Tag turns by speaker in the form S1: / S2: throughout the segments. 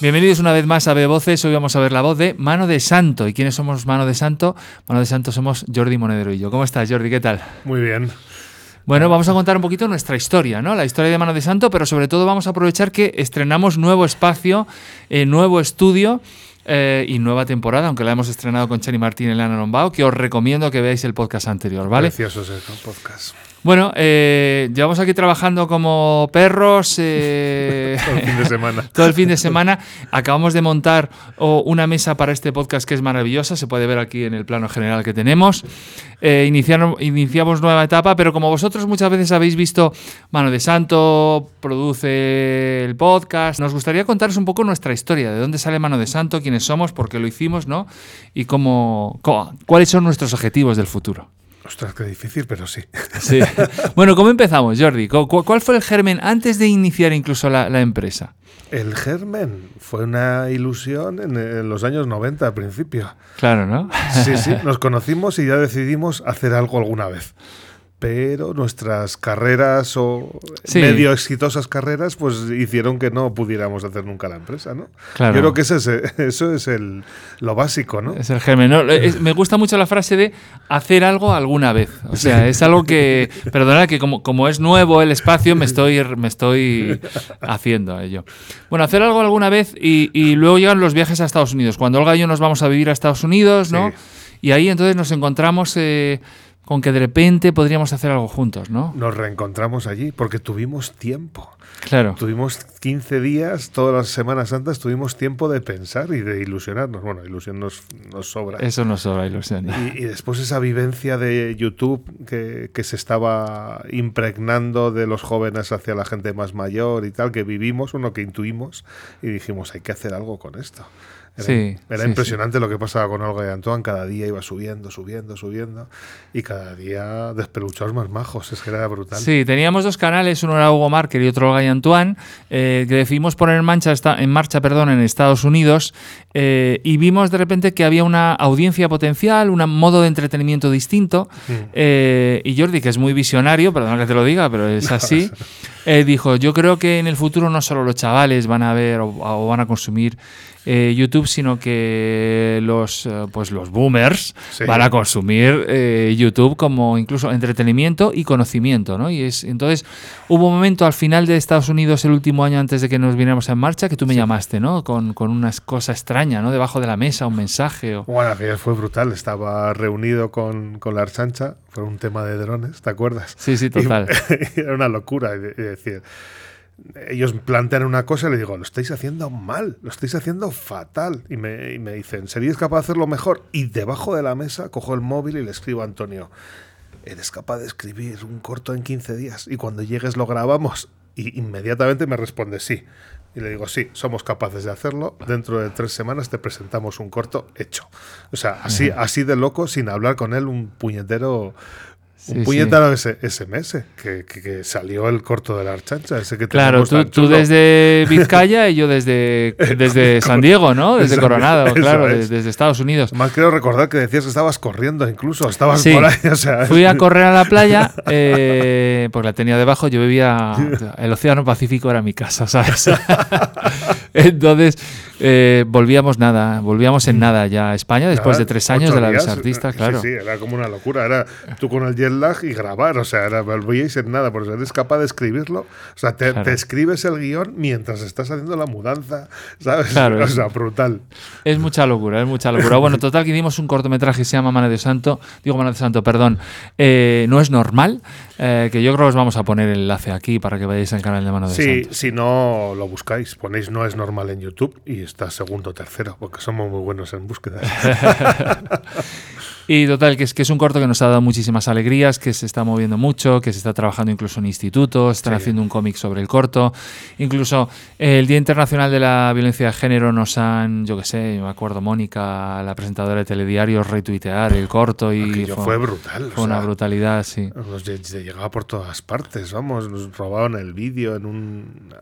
S1: Bienvenidos una vez más a Voces. Hoy vamos a ver la voz de Mano de Santo. ¿Y quiénes somos Mano de Santo? Mano de Santo somos Jordi Monedero y yo. ¿Cómo estás, Jordi? ¿Qué tal?
S2: Muy bien.
S1: Bueno, vamos a contar un poquito nuestra historia, ¿no? La historia de Mano de Santo, pero sobre todo vamos a aprovechar que estrenamos nuevo espacio, eh, nuevo estudio. Eh, y nueva temporada, aunque la hemos estrenado con Chani Martín y Elena Lombao, que os recomiendo que veáis el podcast anterior, ¿vale?
S2: Precioso ese podcast.
S1: Bueno, eh, llevamos aquí trabajando como perros.
S2: Eh, todo el fin de semana.
S1: todo el fin de semana. Acabamos de montar una mesa para este podcast que es maravillosa. Se puede ver aquí en el plano general que tenemos. Eh, iniciamos nueva etapa, pero como vosotros muchas veces habéis visto, Mano de Santo produce el podcast. Nos gustaría contaros un poco nuestra historia, de dónde sale Mano de Santo, quiénes somos, por qué lo hicimos, ¿no? Y cómo cuáles son nuestros objetivos del futuro.
S2: Ostras, qué difícil, pero sí.
S1: sí. Bueno, ¿cómo empezamos, Jordi? ¿Cuál fue el germen antes de iniciar incluso la, empresa?
S2: El germen fue una ilusión en, los años 90 al principio.
S1: Claro, ¿no?
S2: Sí, sí, nos conocimos y ya decidimos hacer algo alguna vez pero nuestras carreras o medio exitosas carreras pues hicieron que no pudiéramos hacer nunca la empresa, ¿no? Yo creo que ese es, eso es el, lo básico, ¿no?
S1: Es el germen. me gusta mucho la frase de hacer algo alguna vez. O sea, es algo que, perdona, que como, como es nuevo el espacio, me estoy, me estoy haciendo a ello. Bueno, hacer algo alguna vez y, y, luego llegan los viajes a Estados Unidos. Cuando Olga y yo nos vamos a vivir a Estados Unidos, ¿no? Y ahí entonces nos encontramos... Eh, con que de repente podríamos hacer algo juntos, ¿no?
S2: Nos reencontramos allí porque tuvimos tiempo.
S1: Claro.
S2: Tuvimos 15 días, todas las Semanas Santas tuvimos tiempo de pensar y de ilusionarnos. Bueno, ilusión nos, sobra.
S1: Eso nos sobra, ilusión.
S2: Y, después esa vivencia de YouTube que, que, se estaba impregnando de los jóvenes hacia la gente más mayor y tal, que vivimos, uno que intuimos y dijimos, hay que hacer algo con esto. Era,
S1: sí,
S2: era impresionante lo que pasaba con Olga y Antoine. Cada día iba subiendo, subiendo, subiendo. Y cada día despeluchados más majos. Es que era brutal.
S1: Sí, teníamos dos canales. Uno era Hugo Marker y otro Olga y Antoine. Eh, que decidimos poner en marcha, en marcha perdón, en Estados Unidos. Eh, y vimos de repente que había una audiencia potencial, un modo de entretenimiento distinto. Mm. Eh, y Jordi, que es muy visionario, perdón que te lo diga, pero es así. dijo, yo creo que en el futuro no solo los chavales van a ver o van a consumir eh, YouTube, sino que los, eh, pues los boomers van a consumir eh, YouTube como incluso entretenimiento y conocimiento. ¿no? Y es, entonces hubo un momento al final de Estados Unidos, el último año antes de que nos viniéramos en marcha, que tú me llamaste, ¿no? Con, con una cosa extraña, ¿no? Debajo de la mesa, un mensaje. O...
S2: Bueno, fue brutal. Estaba reunido con, con la Archancha, fue un tema de drones, ¿te acuerdas?
S1: Sí, sí, total.
S2: era una locura. decir, ellos plantean una cosa y le digo, lo estáis haciendo mal, lo estáis haciendo fatal. Y me, y me dicen, ¿seríais capaz de hacerlo mejor? Y debajo de la mesa cojo el móvil y le escribo a Antonio, eres capaz de escribir un corto en 15 días y cuando llegues lo grabamos. Y inmediatamente me responde sí. Y le digo, sí, somos capaces de hacerlo. Dentro de tres semanas te presentamos un corto hecho. O sea, así, así de loco, sin hablar con él, un puñetero un puñetero SMS, que, que, salió el corto de la archancha, ese que
S1: Claro, tú, tú, desde Vizcaya y yo desde, desde San Diego, ¿no? Desde Coronado, claro, desde, Estados Unidos.
S2: Más quiero recordar que decías que estabas corriendo incluso, estabas por ahí. O sea,
S1: fui a correr a la playa, eh, porque la tenía debajo, yo vivía, el Océano Pacífico era mi casa, ¿sabes? Entonces eh, volvíamos nada, volvíamos en nada ya a España después de tres años de la artista, claro.
S2: Sí, sí, era como una locura. Era tú con el jet lag y grabar, o sea, era, volvíais en nada, porque eres capaz de escribirlo. O sea, te, escribes el guion mientras estás haciendo la mudanza, ¿sabes?
S1: Claro,
S2: o sea, brutal.
S1: Es mucha locura, es mucha locura. Bueno, total, que hicimos un cortometraje que se llama Mano de Santo, digo Mano de Santo, perdón, eh, no es normal, eh, que yo creo que os vamos a poner el enlace aquí para que vayáis al canal de Mano de.
S2: Sí, si no lo buscáis, ponéis No es normal en YouTube y está segundo o tercero, porque somos muy buenos en búsqueda.
S1: Y total, que es, que es un corto que nos ha dado muchísimas alegrías, que se está moviendo mucho, que se está trabajando incluso en institutos, están haciendo un cómic sobre el corto. Incluso el Día Internacional de la Violencia de Género nos han, yo qué sé, me acuerdo, Mónica, la presentadora de telediarios, retuitear el corto y...
S2: Fue, brutal.
S1: Fue una brutalidad, sí.
S2: Nos llegaba por todas partes, vamos, nos robaban el vídeo en un...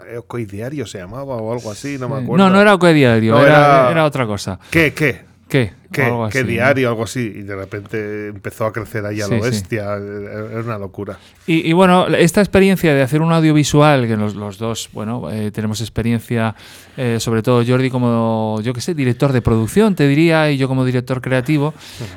S2: Diario se llamaba o algo así, no me acuerdo.
S1: No, no era Diario, era, era, era otra cosa.
S2: ¿Qué, qué?
S1: ¿Qué?
S2: ¿Qué,
S1: O algo
S2: qué
S1: así, ¿no?
S2: diario? Algo así. Y de repente empezó a crecer ahí a
S1: Sí,
S2: lo
S1: sí.
S2: bestia. Era una locura.
S1: Y, y bueno, esta experiencia de hacer un audiovisual, que los, los dos, bueno, eh, tenemos experiencia, eh, sobre todo Jordi como, yo qué sé, director de producción, te diría, y yo como director creativo,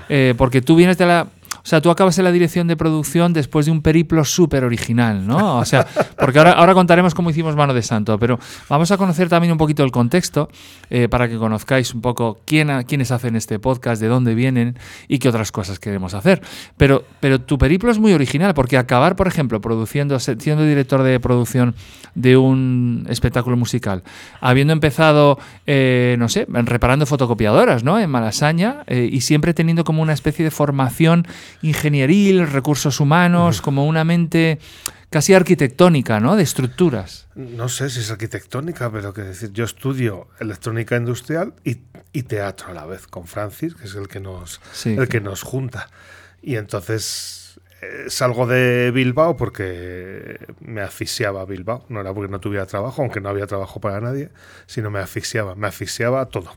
S1: eh, porque tú vienes de la... O sea, tú acabas en la dirección de producción después de un periplo súper original, ¿no? O sea, porque ahora, ahora contaremos cómo hicimos Mano de Santo, pero vamos a conocer también un poquito el contexto eh, para que conozcáis un poco quién, quiénes hacen este podcast, de dónde vienen y qué otras cosas queremos hacer. Pero, pero tu periplo es muy original, porque acabar, por ejemplo, produciendo, siendo director de producción de un espectáculo musical, habiendo empezado, eh, no sé, reparando fotocopiadoras, ¿no? En Malasaña, eh, y siempre teniendo como una especie de formación ingenieril, recursos humanos, como una mente casi arquitectónica, ¿no? De estructuras.
S2: No sé si es arquitectónica, pero que decir, yo estudio electrónica industrial y, y teatro a la vez con Francis, que es el que nos,
S1: Sí,
S2: el
S1: que-
S2: nos junta. Y entonces eh, salgo de Bilbao porque me asfixiaba Bilbao. No era porque no tuviera trabajo, aunque no había trabajo para nadie, sino me asfixiaba. Me asfixiaba todo.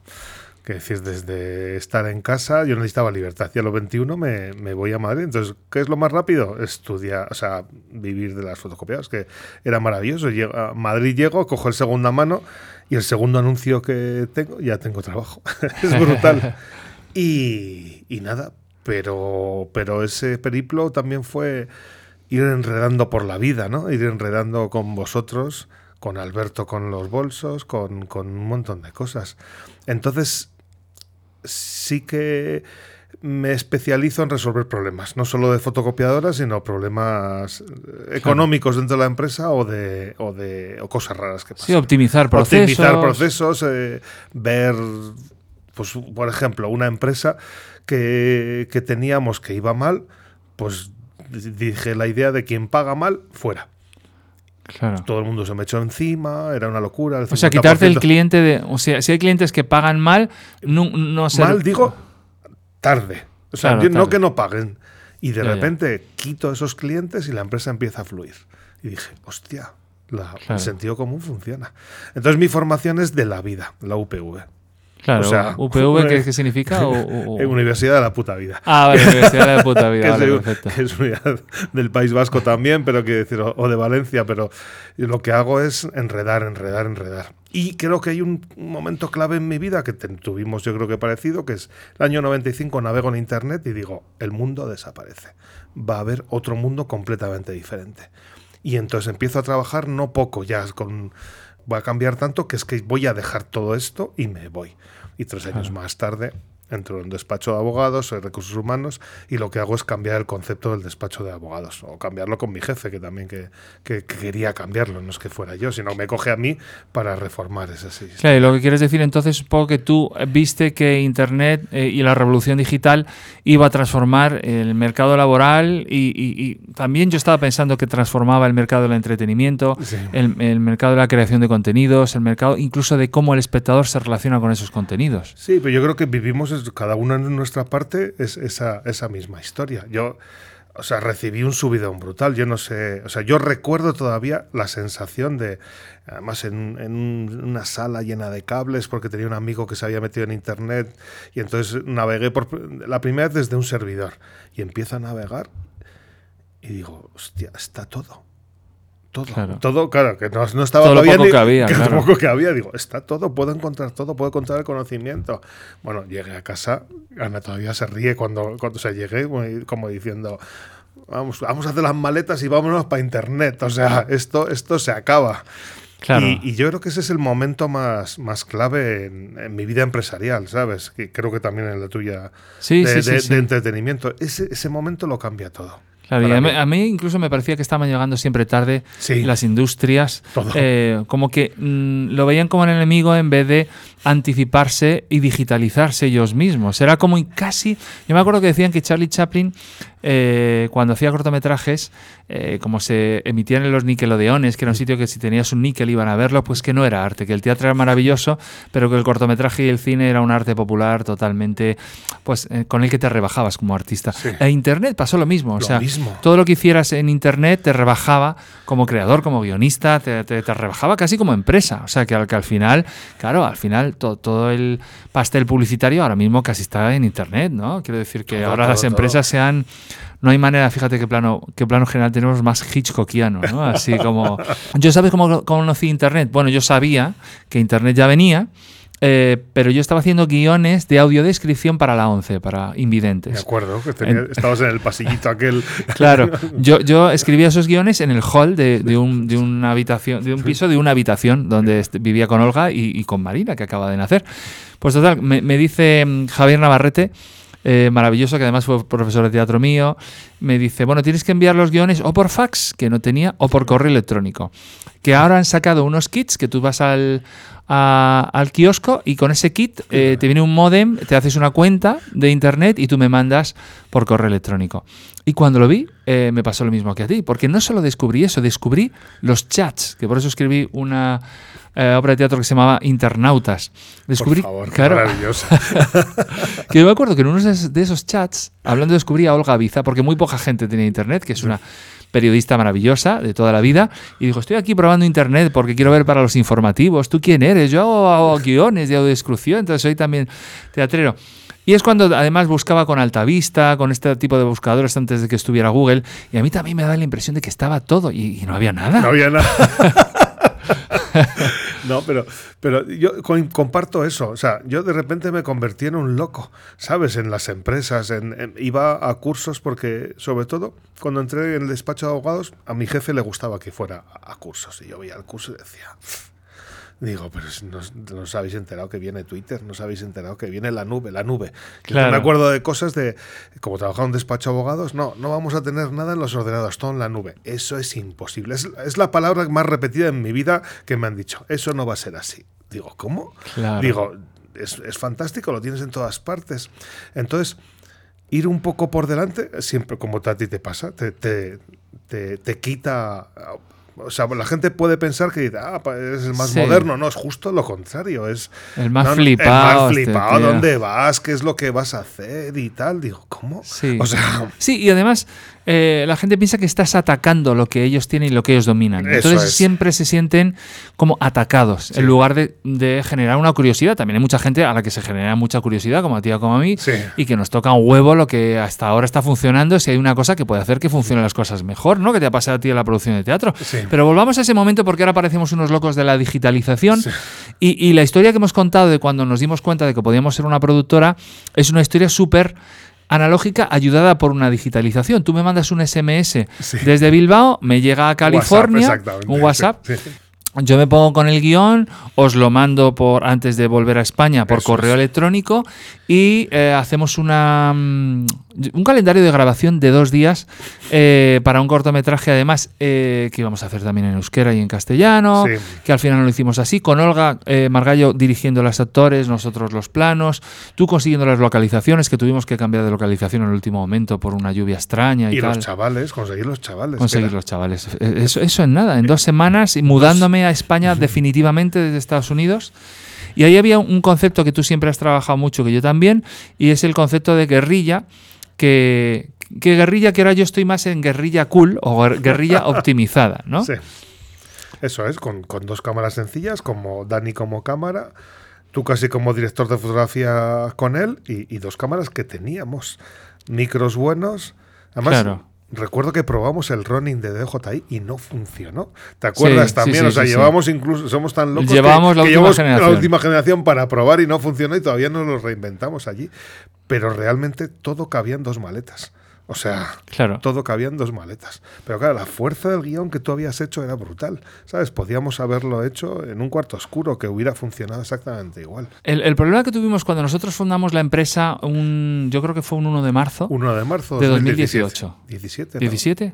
S2: Que decir, desde estar en casa, yo necesitaba libertad. Y a los 21 me, me voy a Madrid. Entonces, ¿qué es lo más rápido? Estudiar, o sea, vivir de las fotocopiadas, que era maravilloso. Llego, a Madrid llego, cojo el segunda mano y el segundo anuncio que tengo, ya tengo trabajo. es brutal. Y, y nada, pero, pero ese periplo también fue ir enredando por la vida, ¿no? Ir enredando con vosotros, con Alberto con los bolsos, con, con un montón de cosas. Entonces, sí que me especializo en resolver problemas, no solo de fotocopiadoras, sino problemas eh, económicos dentro de la empresa o de, o de o cosas raras que pasan.
S1: Sí, optimizar procesos.
S2: Optimizar procesos, eh, ver, pues, por ejemplo, una empresa que, que teníamos que iba mal, pues di- dije la idea de quien paga mal, fuera.
S1: Claro.
S2: Todo el mundo se me echó encima, era una locura. el
S1: O sea, quitarte el
S2: 50%.
S1: cliente de. O sea, si hay clientes que pagan mal, no, no ser-
S2: Mal, digo, tarde. O sea,
S1: Claro,
S2: yo- no que no paguen. Y de
S1: Ya, ya.
S2: repente quito esos clientes y la empresa empieza a fluir. Y dije, hostia, la-
S1: Claro.
S2: el sentido común funciona. Entonces mi formación es de la vida, la UPV.
S1: Claro,
S2: o sea,
S1: UPV, ¿qué, qué significa? O- o-
S2: En Universidad de la puta vida.
S1: Ah, vale, Universidad de puta
S2: que,
S1: vida,
S2: es
S1: vale,
S2: de-
S1: perfecto.
S2: es unidad del País Vasco también, pero que decir, o, de Valencia, pero lo que hago es enredar, enredar, enredar. Y creo que hay un, momento clave en mi vida que tuvimos, yo creo que parecido, que es el año 95, navego en Internet y digo, el mundo desaparece. Va a haber otro mundo completamente diferente. Y entonces empiezo a trabajar no poco, ya con... Voy a cambiar tanto que es que voy a dejar todo esto y me voy. Y tres años más tarde entro en un despacho de abogados, soy recursos humanos, y lo que hago es cambiar el concepto del despacho de abogados, o cambiarlo con mi jefe, que también que, que- que quería cambiarlo, no es que fuera yo, sino me coge a mí para reformar ese sistema.
S1: Claro, y lo que quieres decir entonces es un poco que tú viste que Internet eh, y la revolución digital iba a transformar el mercado laboral y, y- y también yo estaba pensando que transformaba el mercado del entretenimiento,
S2: Sí.
S1: el, el mercado de la creación de contenidos, el mercado incluso de cómo el espectador se relaciona con esos contenidos.
S2: Sí, pero yo creo que vivimos, cada uno en nuestra parte, es esa, esa misma historia. Yo, o sea, recibí un subidón brutal. Yo no sé, o sea, yo recuerdo todavía la sensación de, además en, en un- una sala llena de cables, porque tenía un amigo que se había metido en internet y entonces navegué por la primera vez desde un servidor y empiezo a navegar y digo, hostia, está todo. Todo,
S1: Claro.
S2: todo, claro, que no, no estaba
S1: Todo lo
S2: todavía
S1: poco
S2: ni-
S1: que había,
S2: lo
S1: claro.
S2: poco que había, digo, está todo, puedo encontrar todo, puedo encontrar el conocimiento. Bueno, llegué a casa, Ana todavía se ríe cuando, cuando se llegué, como- diciendo, vamos, vamos a hacer las maletas y vámonos para internet. O sea, esto, esto se acaba.
S1: Claro.
S2: Y, y yo creo que ese es el momento más, más clave en, en mi vida empresarial, ¿sabes? Que creo que también en la tuya
S1: Sí,
S2: de,
S1: sí, sí,
S2: de- de entretenimiento. Ese, ese momento lo cambia todo.
S1: Claro, y a mí, a mí incluso me parecía que estaban llegando siempre tarde
S2: Sí.
S1: las industrias,
S2: Todo.
S1: eh, como que mm, lo veían como el enemigo en vez de anticiparse y digitalizarse ellos mismos. Era como casi, yo me acuerdo que decían que Charlie Chaplin, eh, cuando hacía cortometrajes, eh, como se emitían en los Nickelodeones, que era un sitio que si tenías un níquel iban a verlo, pues que no era arte, que el teatro era maravilloso, pero que el cortometraje y el cine era un arte popular totalmente, pues eh, con el que te rebajabas como artista. E Internet pasó lo mismo, o sea, todo lo que hicieras en Internet te rebajaba como creador, como guionista, te, te, rebajaba casi como empresa, o sea, que al, que al final, claro, al final todo el pastel publicitario ahora mismo casi está en Internet, ¿no? Quiero decir que ahora las empresas sean no hay manera, fíjate qué plano, qué plano general tenemos más hitchcockiano, ¿no? Así como. ¿Yo sabes cómo, conocí Internet? Bueno, yo sabía que Internet ya venía. Eh, pero yo estaba haciendo guiones de audiodescripción para la 11, para invidentes.
S2: De acuerdo, que estabas en el pasillito aquel.
S1: Claro, yo, yo escribía esos guiones en el hall de, de, un, de una habitación, de un piso de una habitación donde vivía con Olga y, y, con Marina, que acaba de nacer. Pues total, me, me dice mm, Javier Navarrete eh, maravilloso, que además fue profesor de teatro mío, me dice, bueno, tienes que enviar los guiones o por fax, que no tenía, o por correo electrónico. Que ahora han sacado unos kits que tú vas al, al kiosco y con ese kit eh, te viene un modem, te haces una cuenta de internet y tú me mandas por correo electrónico. Y cuando lo vi, eh, me pasó lo mismo que a ti, porque no solo descubrí eso, descubrí los chats, que por eso escribí una eh, obra de teatro que se llamaba Internautas. Descubrí,
S2: por favor, maravilloso.
S1: que yo me acuerdo que en uno de esos chats, hablando, descubrí a Olga Biza, porque muy poca gente tenía internet, que es una periodista maravillosa de toda la vida, y dijo, estoy aquí probando internet porque quiero ver para los informativos, ¿tú quién eres? Yo hago, guiones de audiodescripción, entonces soy también teatrero. Y es cuando además buscaba con Altavista, con este tipo de buscadores antes de que estuviera Google, y a mí también me daba la impresión de que estaba todo y, no había nada.
S2: No había nada. no, pero, pero yo comparto eso. O sea, yo de repente me convertí en un loco, ¿sabes? En las empresas. En, iba a cursos porque, sobre todo, cuando entré en el despacho de abogados, a mi jefe le gustaba que fuera a cursos. Y yo veía el curso y decía, Digo, pero no, no, os habéis enterado que viene Twitter, no os habéis enterado que viene la nube, la nube. me acuerdo de cosas de, como trabajaba en un despacho de abogados, no, no vamos a tener nada en los ordenadores, todo en la nube. Eso es imposible. Es, la palabra más repetida en mi vida que me han dicho. Eso no va a ser así. Digo, ¿cómo? Digo, es, fantástico, lo tienes en todas partes. Entonces, ir un poco por delante, siempre como a ti te pasa, te, te, te quita o sea, la gente puede pensar que ah, es el más moderno. No, es justo lo contrario. Es
S1: el más flipado.
S2: El más flipado. Este ¿Dónde vas? ¿Qué es lo que vas a hacer? Y tal. Digo, ¿cómo?
S1: Sí. O sea, sí, y además eh, la gente piensa que estás atacando lo que ellos tienen y lo que ellos dominan. Entonces siempre se sienten como atacados en lugar de, generar una curiosidad. También hay mucha gente a la que se genera mucha curiosidad, como a ti o como a mí, y que nos toca un huevo lo que hasta ahora está funcionando si hay una cosa que puede hacer que funcionen las cosas mejor, ¿no? Que te ha pasado a ti en la producción de teatro. Pero volvamos a ese momento porque ahora parecemos unos locos de la digitalización y, y la historia que hemos contado de cuando nos dimos cuenta de que podíamos ser una productora es una historia súper analógica ayudada por una digitalización. Tú me mandas un SMS desde Bilbao, me llega a California, un WhatsApp. Yo me pongo con el guion, os lo mando por antes de volver a España por correo electrónico y eh, hacemos una, mm, un calendario de grabación de dos días eh, para un cortometraje, además, eh, que íbamos a hacer también en euskera y en castellano, que al final lo hicimos así, con Olga Margallo dirigiendo los actores, nosotros los planos, tú consiguiendo las localizaciones, que tuvimos que cambiar de localización en el último momento por una lluvia extraña y,
S2: y los chavales, conseguir los chavales.
S1: Conseguir los chavales. Eso, eso en nada, en dos semanas y mudándome a España definitivamente desde Estados Unidos. Y ahí había un concepto que tú siempre has trabajado mucho, que yo también, y es el concepto de guerrilla, que, guerrilla, que ahora yo estoy más en guerrilla cool o guerrilla optimizada, ¿no? Sí.
S2: Eso es, con, dos cámaras sencillas, como Dani como cámara, tú casi como director de fotografía con él, y, dos cámaras que teníamos, micros buenos. Además, claro recuerdo que probamos el running de DJI y no funcionó. ¿Te acuerdas también? o sea, llevamos incluso, somos tan locos
S1: llevamos la, última
S2: la última generación para probar y no funcionó y todavía no lo reinventamos allí. Pero realmente todo cabía en dos maletas. O sea, claro. todo cabía en dos maletas. Pero claro, la fuerza del guion que tú habías hecho era brutal. ¿Sabes? Podíamos haberlo hecho en un cuarto oscuro que hubiera funcionado exactamente igual.
S1: El, problema que tuvimos cuando nosotros fundamos la empresa, un, yo creo que fue un 1 de marzo.
S2: 1 de marzo
S1: de 2018.
S2: 17.
S1: ¿17?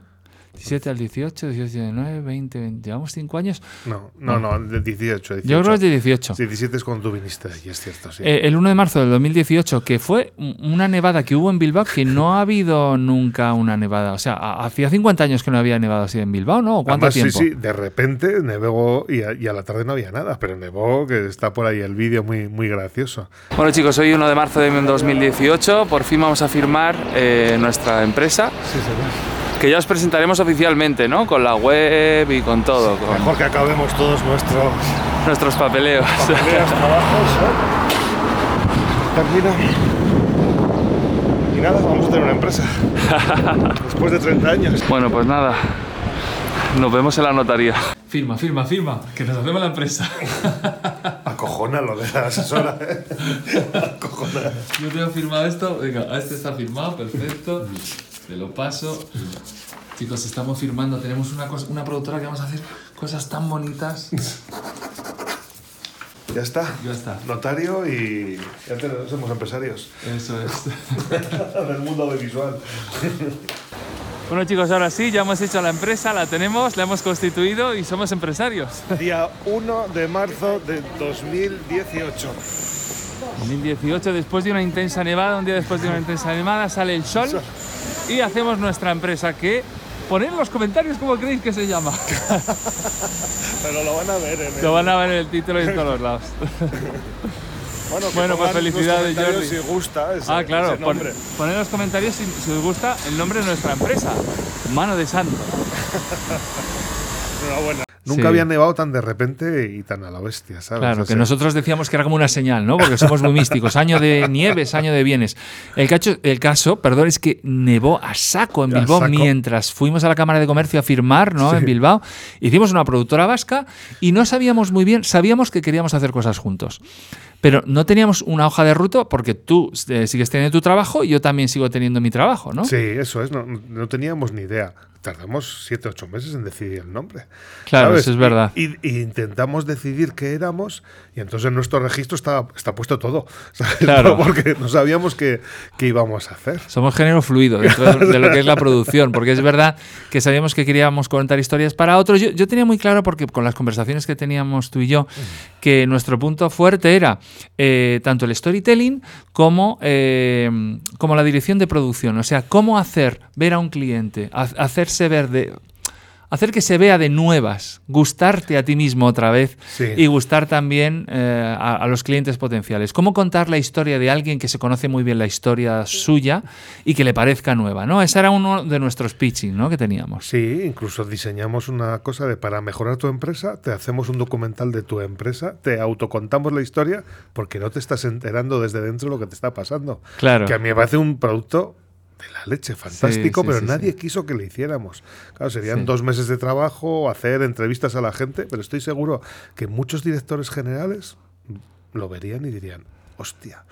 S1: 17 al 18, 18, 19, 20, 20. ¿Llevamos 5 años?
S2: No, no, no, de 18, 18.
S1: Yo creo que es de 18.
S2: Sí, 17 es cuando tú viniste allí, es cierto, sí.
S1: Eh, el 1 de marzo del 2018, que fue un- una nevada que hubo en Bilbao, que no ha habido nunca una nevada. O sea, ha- hacía 50 años que no había nevado así en Bilbao, ¿no? ¿O ¿Cuánto
S2: Además,
S1: tiempo?
S2: sí, sí, de repente nevó y a, y a la tarde no había nada, pero nevó, que está por ahí el vídeo muy, muy gracioso.
S3: Bueno chicos, hoy 1 de marzo de 2018, por fin vamos a firmar eh, nuestra empresa,
S2: Sí, señor.
S3: Que ya os presentaremos oficialmente, ¿no? Con la web y con todo, con
S2: Mejor que acabemos todos nuestros
S3: nuestros papeleos.
S2: tareas, trabajos. ¿eh? Termina. Y nada, vamos a tener una empresa. Después de 30 años.
S3: bueno, pues nada, nos vemos en la notaría.
S1: Firma, firma, firma, que nos hacemos la empresa.
S2: Acojona lo de la asesora. ¿eh? Acojona.
S1: Yo tengo firmado esto, venga, este está firmado, perfecto. Te lo paso. Chicos, estamos firmando, tenemos una, cosa, una productora que vamos a hacer cosas tan bonitas.
S2: Ya está.
S1: Ya está.
S2: Notario y ya tenemos, somos empresarios
S1: Eso es.
S2: del mundo audiovisual.
S3: Bueno chicos, ahora sí, ya hemos hecho la empresa, la tenemos, la hemos constituido y somos empresarios.
S2: Día 1 de marzo de 2018.
S3: 2018, después de una intensa nevada, un día después de una intensa nevada, sale el sol y hacemos nuestra empresa que... Poned en los comentarios cómo creéis que se llama.
S2: Pero lo van a ver en el...
S3: Lo van a ver en el título y en todos los lados.
S2: Bueno,
S3: Bueno, pues felicidades, Jordi.
S2: Si gusta ese,
S3: Ah, claro,
S2: ese
S3: pon- poned en los comentarios si, si os gusta el nombre de nuestra empresa. Mano de santo.
S2: Enhorabuena. Nunca
S1: Sí.
S2: había nevado tan de repente y tan a la bestia, ¿sabes?
S1: Claro,
S2: O
S1: que nosotros decíamos que era como una señal, ¿no? Porque somos muy místicos. Año de nieves, año de bienes. El, cacho, el caso, perdón, es que nevó a saco en Bilbao
S2: saco.
S1: mientras fuimos a la Cámara de Comercio a firmar, ¿no? En Bilbao. Hicimos una productora vasca y no sabíamos muy bien, sabíamos que queríamos hacer cosas juntos. Pero no teníamos una hoja de ruta porque tú eh, sigues teniendo tu trabajo y yo también sigo teniendo mi trabajo, ¿no?
S2: Sí, eso es, no, no teníamos ni idea. Tardamos siete, ocho meses en decidir el nombre.
S1: Claro,
S2: ¿sabes?
S1: eso es verdad.
S2: Y, y intentamos decidir qué éramos y entonces en nuestro registro está, está puesto todo. ¿sabes?
S1: Claro.
S2: Porque no sabíamos qué, qué íbamos a hacer.
S1: Somos género fluido dentro de, de lo que es la producción, porque es verdad que sabíamos que queríamos contar historias para otros. Yo, yo tenía muy claro, porque con las conversaciones que teníamos tú y yo, que nuestro punto fuerte era eh, tanto el storytelling como, eh, como la dirección de producción. O sea, cómo hacer ver a un cliente, ha- hacerse ver de... Hacer que se vea de nuevas, gustarte a ti mismo otra vez
S2: Sí.
S1: y gustar también eh, a, a los clientes potenciales. ¿Cómo contar la historia de alguien que se conoce muy bien la historia suya y que le parezca nueva? ¿no? Ese era uno de nuestros pitching ¿no? que teníamos.
S2: Sí, incluso diseñamos una cosa de para mejorar tu empresa, te hacemos un documental de tu empresa, te autocontamos la historia porque no te estás enterando desde dentro lo que te está pasando.
S1: Claro.
S2: Que a mí me parece un producto de la leche, fantástico,
S1: sí,
S2: pero
S1: sí,
S2: nadie quiso que le hiciéramos. Claro, serían dos meses de trabajo, hacer entrevistas a la gente, pero estoy seguro que muchos directores generales lo verían y dirían, hostia,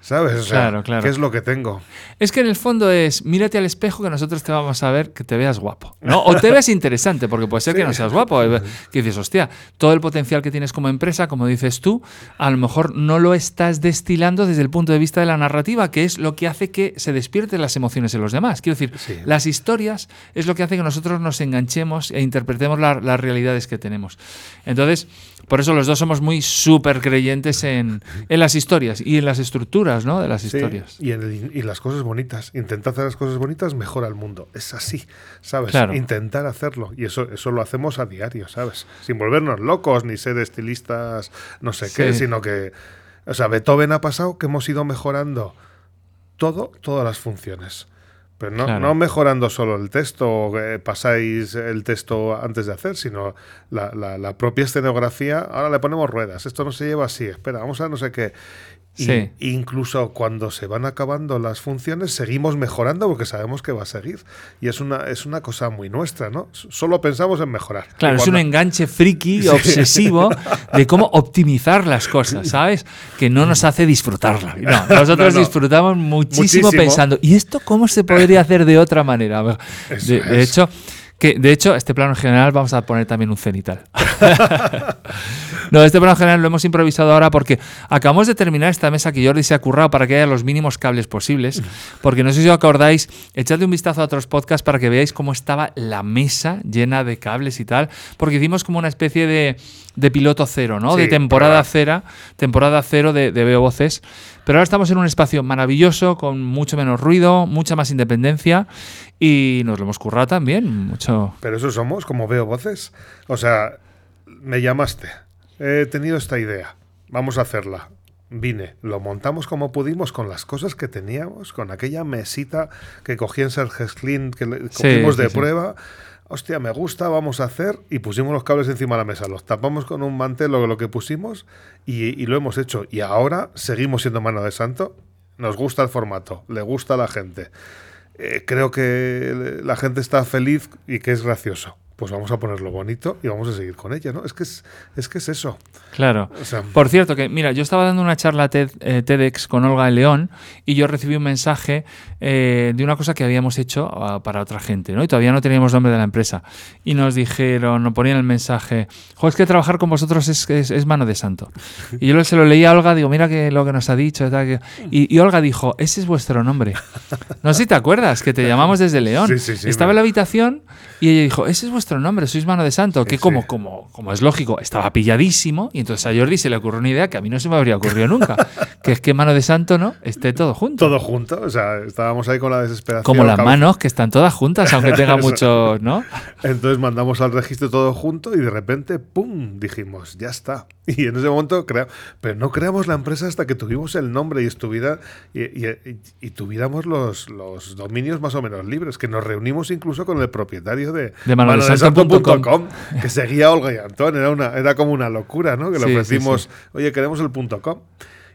S2: ¿sabes? O sea,
S1: Claro, claro.
S2: ¿Qué es lo que tengo?
S1: Es que en el fondo es, mírate al espejo que nosotros te vamos a ver que te veas guapo. ¿no? O te veas interesante, porque puede ser que no seas guapo. eh, Que dices, hostia, todo el potencial que tienes como empresa, como dices tú, a lo mejor no lo estás destilando desde el punto de vista de la narrativa, que es lo que hace que se despierten las emociones en los demás. Quiero decir,
S2: Sí.
S1: las historias es lo que hace que nosotros nos enganchemos e interpretemos la- las realidades que tenemos. Entonces, por eso los dos somos muy súper creyentes en, en las historias y en las estructuras ¿no? de las
S2: Sí,
S1: historias.
S2: y, en el- y las cosas bonitas. Intentar hacer las cosas bonitas mejora el mundo. Es así, ¿sabes?
S1: Claro.
S2: Intentar hacerlo. Y eso, eso lo hacemos a diario, ¿sabes? Sin volvernos locos ni ser estilistas, no sé qué,
S1: Sí.
S2: sino que. O sea, Beethoven ha pasado que hemos ido mejorando todo, todas las funciones. Pero no,
S1: Claro.
S2: no mejorando solo el texto, que pasáis el texto antes de hacer, sino la, la- la propia escenografía. Ahora le ponemos ruedas, esto no se lleva así, espera, vamos a no sé qué. Y
S1: Sí.
S2: incluso cuando se van acabando las funciones, seguimos mejorando porque sabemos que va a seguir. Y es una, es una cosa muy nuestra, ¿no? Solo pensamos en mejorar.
S1: Claro,
S2: Y
S1: es un
S2: cuando-
S1: enganche friki, obsesivo, de cómo optimizar las cosas, ¿sabes? Que no nos hace disfrutarla. No, nosotros
S2: No, no.
S1: disfrutamos muchísimo,
S2: Muchísimo.
S1: pensando, ¿y esto cómo se podría hacer de otra manera? De, de hecho, Que de hecho, este plano general vamos a poner también un cenital. no, este plano general lo hemos improvisado ahora porque acabamos de terminar esta mesa que Jordi se ha currado para que haya los mínimos cables posibles. Porque no sé si os acordáis, echadle un vistazo a otros podcasts para que veáis cómo estaba la mesa llena de cables y tal. Porque hicimos como una especie de, de piloto cero, ¿no?
S2: Sí,
S1: de temporada cero, temporada cero de, de Veo Voces. Pero ahora estamos en un espacio maravilloso, con mucho menos ruido, mucha más independencia y nos lo hemos currado también. Mucho.
S2: Pero eso somos, como veo voces. O sea, me llamaste. He tenido esta idea. Vamos a hacerla. Vine, lo montamos como pudimos con las cosas que teníamos, con aquella mesita que cogí en Serges Clean, que cogimos
S1: sí,
S2: de
S1: sí.
S2: prueba. Hostia, me gusta, vamos a hacer. Y pusimos los cables encima de la mesa. Los tapamos con un mantel lo, lo que pusimos y, lo hemos hecho. Y ahora seguimos siendo mano de santo. Nos gusta el formato, le gusta a la gente. Eh, creo que la gente está feliz y que es gracioso. Pues vamos a ponerlo bonito y vamos a seguir con ella, ¿no? Es que es, es, que es eso.
S1: Claro.
S2: O sea,
S1: Por cierto, que mira, yo estaba dando una charla TED, eh, TEDx con Olga León y yo recibí un mensaje eh, de una cosa que habíamos hecho ah, para otra gente, ¿no? Y todavía no teníamos nombre de la empresa. Y nos dijeron, nos ponían el mensaje, jo, es que trabajar con vosotros es, es, es mano de santo. Y yo se lo leí a Olga, digo, mira que lo que nos ha dicho. tal, que- Y, y Olga dijo, ese es vuestro nombre. No sé si te acuerdas, que te llamamos desde León.
S2: Sí, sí, sí,
S1: Estaba
S2: me-
S1: en la habitación y ella dijo, ese es vuestro nombre, sois mano de santo. que
S2: Sí,
S1: como,
S2: sí.
S1: como, como es lógico, estaba pilladísimo y entonces a Jordi se le ocurrió una idea que a mí no se me habría ocurrido nunca, que es que mano de santo, ¿no? Esté todo junto.
S2: todo junto. O sea, estábamos ahí con la desesperación.
S1: como las manos, que están todas juntas, aunque tenga muchos, ¿no?
S2: Entonces mandamos al registro todo junto y de repente, ¡pum! Dijimos, ya está. Y en ese momento, crea pero no creamos la empresa hasta que tuvimos el nombre y estuviera y, y- y tuviéramos los, los dominios más o menos libres, que nos reunimos incluso con el propietario de,
S1: De manodesanto.com.
S2: que seguía Olga y Antón, era, una, era como una locura, ¿no? Que le ofrecimos, oye, queremos el punto .com.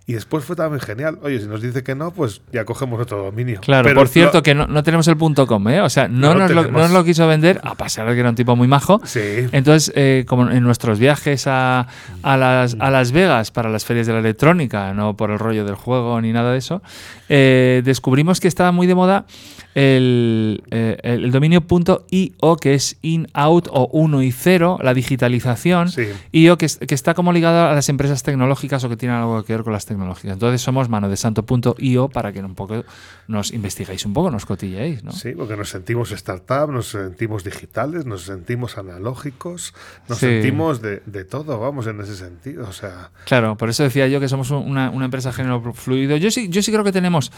S2: Y después fue también genial. Oye, si nos dice que no, pues ya cogemos otro dominio.
S1: Claro,
S2: Pero
S1: por cierto,
S2: lo-
S1: que no, no tenemos el punto com, ¿eh? O sea, no,
S2: No
S1: nos, lo, no nos lo quiso vender, a pesar de que era un tipo muy majo.
S2: Sí.
S1: Entonces, eh, como en nuestros viajes a, a las, a Las Vegas para las ferias de la electrónica, no por el rollo del juego ni nada de eso, eh, descubrimos que estaba muy de moda el, eh, el, dominio .io, que es in, out o 1 y 0, la digitalización.
S2: Sí.
S1: IO, que, que está como ligado a las empresas tecnológicas o que tienen algo que ver con las tecnológicas. Entonces somos mano de santo.io para que un poco nos investiguéis un poco, nos cotilléis, ¿no?
S2: Sí, porque nos sentimos startup, nos sentimos digitales, nos sentimos analógicos, nos
S1: Sí.
S2: sentimos de, de todo, vamos, en ese sentido. O sea,
S1: Claro, por eso decía yo que somos un- una, una empresa género fluido. Yo sí, yo sí creo que tenemos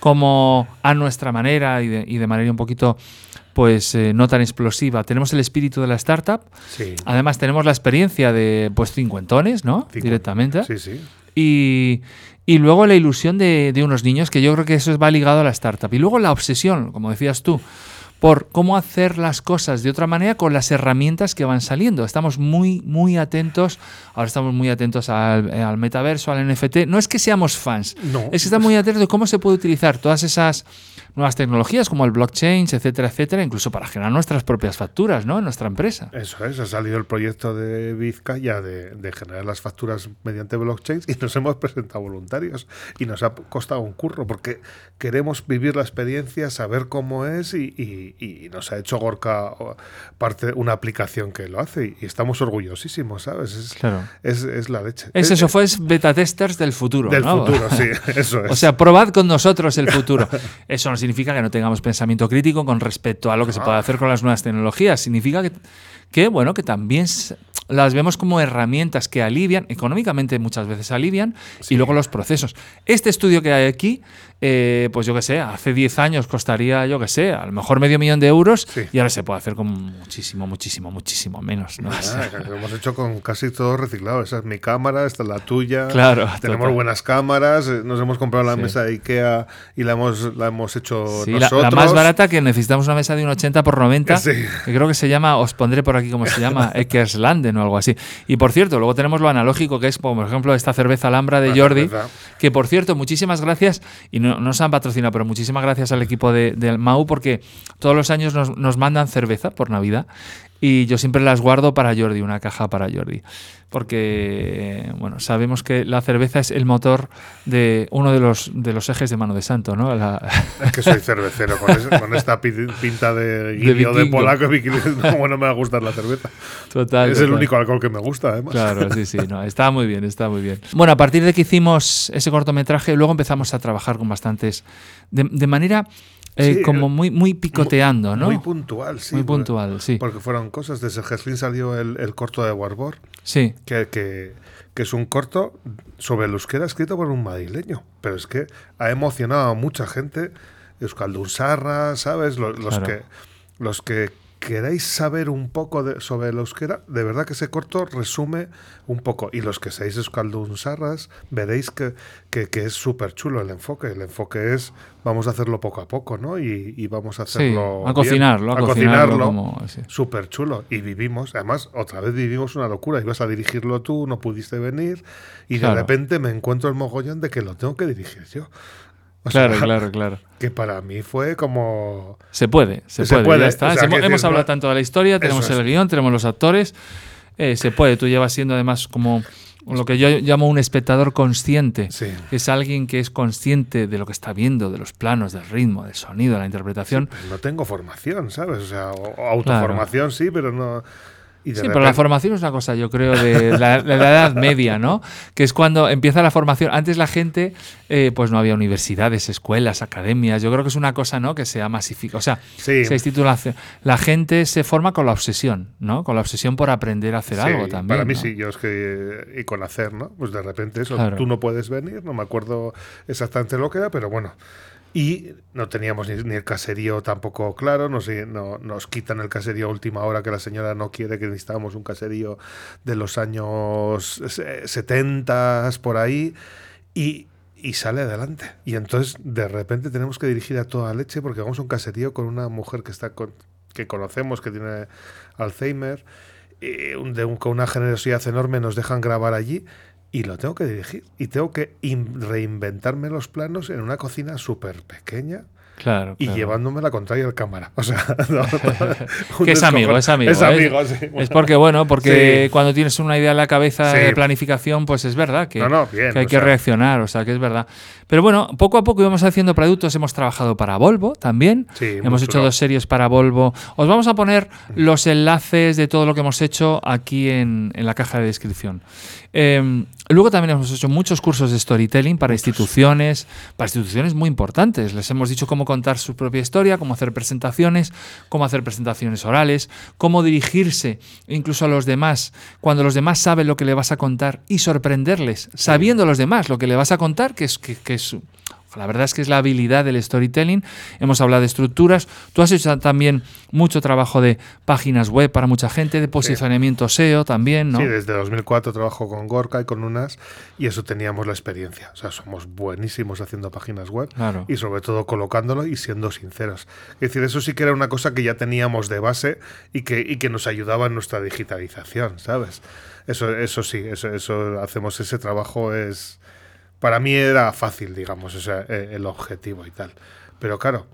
S1: como a nuestra manera y de, y de manera un poquito pues eh, no tan explosiva. Tenemos el espíritu de la startup.
S2: sí.
S1: Además tenemos la experiencia de pues cincuentones, ¿no? Directamente.
S2: Sí, sí.
S1: Y, y luego la ilusión de, de unos niños, que yo creo que eso va ligado a la startup. Y luego la obsesión, como decías tú, por cómo hacer las cosas de otra manera con las herramientas que van saliendo. Estamos muy, muy atentos, ahora estamos muy atentos al, eh, al metaverso, al NFT. No es que seamos fans,
S2: No.
S1: es que estamos muy atentos de cómo se puede utilizar todas esas nuevas tecnologías como el blockchain, etcétera, etcétera, incluso para generar nuestras propias facturas, ¿no? En nuestra empresa.
S2: Eso es, ha salido el proyecto de Vizcaya de, de generar las facturas mediante blockchain y nos hemos presentado voluntarios y nos ha costado un curro porque queremos vivir la experiencia, saber cómo es y, y- y nos ha hecho Gorka parte una aplicación que lo hace y, estamos orgullosísimos, ¿sabes? Es,
S1: Claro.
S2: es, es la leche.
S1: Es
S2: Eh,
S1: eso, fue beta testers del futuro.
S2: Del
S1: ¿no?
S2: futuro, sí, eso es.
S1: O sea, probad con nosotros el futuro. Eso no significa que no tengamos pensamiento crítico con respecto a lo que se puede hacer con las nuevas tecnologías. Significa que, que, bueno, que también las vemos como herramientas que alivian, económicamente muchas veces alivian, y luego los procesos. Este estudio que hay aquí, eh, pues yo que sé, hace 10 años costaría, yo que sé, a lo mejor medio millón de euros,
S2: Sí.
S1: y ahora se puede hacer con muchísimo, muchísimo, muchísimo menos. ¿no?
S2: Ah, lo hemos hecho con casi todo reciclado. Esa es mi cámara, esta es la tuya.
S1: Claro,
S2: Tenemos
S1: total.
S2: buenas cámaras. eh, Nos hemos comprado la
S1: Sí.
S2: mesa de Ikea y la hemos, la hemos hecho
S1: la,
S2: nosotros.
S1: la más barata que necesitamos una mesa de un 80 por 90,
S2: Sí.
S1: que creo que se llama, os pondré por aquí cómo se llama, Eckerslanden o algo así. Y por cierto, luego tenemos lo analógico, que es, por ejemplo, esta cerveza Alhambra de
S2: La
S1: Jordi, que por cierto, muchísimas gracias, y no nos han patrocinado, pero muchísimas gracias al equipo de, del MAU, porque todos los años nos, nos mandan cerveza por Navidad. Y yo siempre las guardo para Jordi, una caja para Jordi. Porque, bueno, sabemos que la cerveza es el motor de uno de los, de los ejes de mano de santo, ¿no? La-
S2: Es que soy cervecero, con, esta pi- pinta de guineo de,
S1: vikingo.
S2: polaco, como no me va a gustar la cerveza.
S1: Total.
S2: es el único alcohol que me gusta, además.
S1: Claro, sí, sí, no, está muy bien, está muy bien. Bueno, a partir de que hicimos ese cortometraje, luego empezamos a trabajar con bastantes, de, de manera eh,
S2: Sí,
S1: como muy, muy picoteando, ¿no?
S2: Muy puntual, sí.
S1: Muy
S2: porque-
S1: puntual, sí.
S2: Porque fueron cosas. Desde Geslin salió el, el corto de Warbor,
S1: Sí,
S2: que, que, que es un corto sobre el euskera escrito por un madrileño. Pero es que ha emocionado a mucha gente. Euskaldun Sarra, ¿sabes? Los, los
S1: Claro.
S2: que, los que queráis saber un poco de- sobre el euskera, de verdad que ese corto resume un poco. Y los que seáis Euskaldun Sarras, veréis que, que, que es súper chulo el enfoque. El enfoque es, vamos a hacerlo poco a poco, ¿no? Y, y vamos a
S1: sí,
S2: hacerlo...
S1: a
S2: bien,
S1: cocinarlo, a, cocinarlo. sí.
S2: Súper chulo. Y vivimos, además, otra vez vivimos una locura. Ibas a dirigirlo tú, no pudiste venir. Y
S1: Claro.
S2: de repente me encuentro el mogollón de que lo tengo que dirigir yo. O
S1: Claro,
S2: sea,
S1: claro, claro.
S2: Que para mí fue como.
S1: Se puede, se,
S2: Se
S1: puede,
S2: puede,
S1: ya está.
S2: o sea,
S1: hemos hablado tanto de la historia, tenemos el guion, tenemos los actores. eh, se puede, tú llevas siendo además como lo que yo llamo un espectador consciente.
S2: Sí.
S1: Es alguien que es consciente de lo que está viendo, de los planos, del ritmo, del sonido, de la interpretación.
S2: No tengo formación, ¿sabes? O sea, autoformación sí, pero no. Y
S1: Sí, pero la formación es una cosa, yo creo, de la, de la Edad Media, ¿no? Que es cuando empieza la formación. Antes la gente, eh, pues no había universidades, escuelas, academias. Yo creo que es una cosa, ¿no? Que se ha masificado. O sea,
S2: Sí.
S1: se institula. La gente se forma con la obsesión, ¿no? Con la obsesión por aprender a hacer
S2: Sí,
S1: algo también.
S2: Para mí
S1: ¿no?
S2: sí, yo es que. Y con hacer, ¿no? Pues de repente eso,
S1: Claro.
S2: tú no puedes venir, no me acuerdo exactamente lo que era, pero bueno. Y no teníamos ni, el caserío tampoco claro, nos, no, nos quitan el caserío a última hora que la señora no quiere, que necesitábamos un caserío de los años eh, 70 por ahí, y, y sale adelante. Y entonces de repente tenemos que dirigir a toda leche porque vamos un caserío con una mujer que está con- que conocemos, que tiene Alzheimer, eh, un- de con una generosidad enorme nos dejan grabar allí y lo tengo que dirigir. Y tengo que in- reinventarme los planos en una cocina súper pequeña
S1: Claro,
S2: y
S1: claro.
S2: llevándome la contraria al cámara. O sea, no,
S1: Que es amigo, es amigo.
S2: Es
S1: ¿eh?
S2: sí.
S1: Es porque, bueno, porque
S2: Sí.
S1: cuando tienes una idea en la cabeza
S2: Sí.
S1: de planificación, pues es verdad que,
S2: No, no, bien,
S1: que hay que
S2: sea.
S1: reaccionar, o sea, que es verdad. Pero bueno, poco a poco íbamos haciendo productos, hemos trabajado para Volvo también, hemos hecho dos series para Volvo. Os vamos a poner los enlaces de todo lo que hemos hecho aquí en, en la caja de descripción. Eh, luego también hemos hecho muchos cursos de storytelling para instituciones, para instituciones muy importantes. Les hemos dicho cómo contar su propia historia, cómo hacer presentaciones, cómo hacer presentaciones orales, cómo dirigirse incluso a los demás cuando los demás saben lo que le vas a contar y sorprenderles, sabiendo los demás lo que le vas a contar, que es, que, que es la verdad es que es la habilidad del storytelling. Hemos hablado de estructuras. Tú has hecho también mucho trabajo de páginas web para mucha gente, de posicionamiento SEO también, ¿no?
S2: Sí, desde 2004 trabajo con Gorka y con Unas y eso teníamos la experiencia. O sea, somos buenísimos haciendo páginas web
S1: Claro.
S2: y sobre todo colocándolo y siendo sinceros. Es decir, eso sí que era una cosa que ya teníamos de base y que, y que nos ayudaba en nuestra digitalización, ¿sabes? Eso, eso sí, eso, eso hacemos ese trabajo es... Para mí era fácil, digamos, o sea, eh, el objetivo y tal. Pero claro,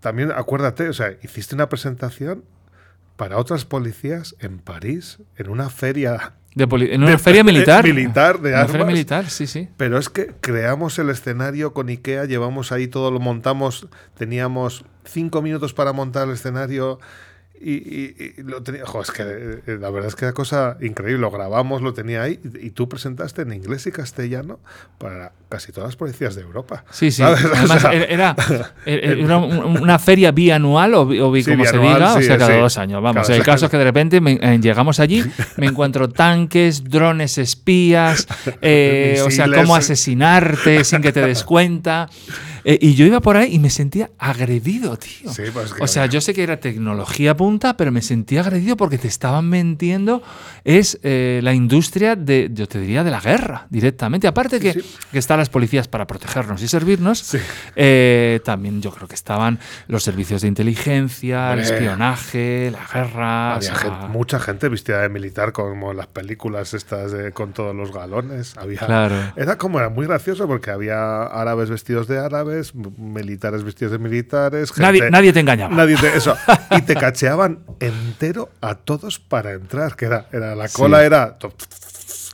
S2: también acuérdate, o sea, hiciste una presentación para otras policías en París, en una feria
S1: De en una
S2: de-
S1: feria militar.
S2: militar de
S1: una feria militar, sí, sí.
S2: Pero es que creamos el escenario con Ikea, llevamos ahí todo, lo montamos, teníamos cinco minutos para montar el escenario y, y- y lo tenía. jo, es que eh, la verdad es que era cosa increíble. Lo grabamos, lo tenía ahí y, y tú presentaste en inglés y castellano para casi todas las policías de Europa.
S1: Sí, sí. Además,
S2: sea,
S1: era, era- era un- una feria bianual, o, o bi-
S2: Sí,
S1: como se diga, o sea, cada
S2: sí.
S1: dos años. Vamos,
S2: Cada
S1: el caso es que de repente me- eh, llegamos allí, me encuentro tanques, drones espías, eh, o sea, cómo asesinarte sin que te des cuenta. Eh, y yo iba por ahí y me sentía agredido, tío.
S2: Sí, pues que-
S1: o sea, yo sé que era tecnología punta, pero me sentía agredido porque te estaban mintiendo. Es eh, la industria de, yo te diría, de la guerra directamente. Aparte que,
S2: sí.
S1: que están las policías para protegernos y servirnos, eh, también yo creo que estaban los servicios de inteligencia, el espionaje, la guerra. o
S2: Había
S1: sea,
S2: gente- mucha gente vestida de militar como en las películas estas de- con todos los galones. Había,
S1: Claro.
S2: Era como era muy gracioso porque había árabes vestidos de árabes, M- Militares vestidos de militares.
S1: Nadie,
S2: gente-
S1: nadie te engañaba.
S2: Nadie te, eso. Y te cacheaban entero a todos para entrar, que era, era la cola
S1: Sí.
S2: era.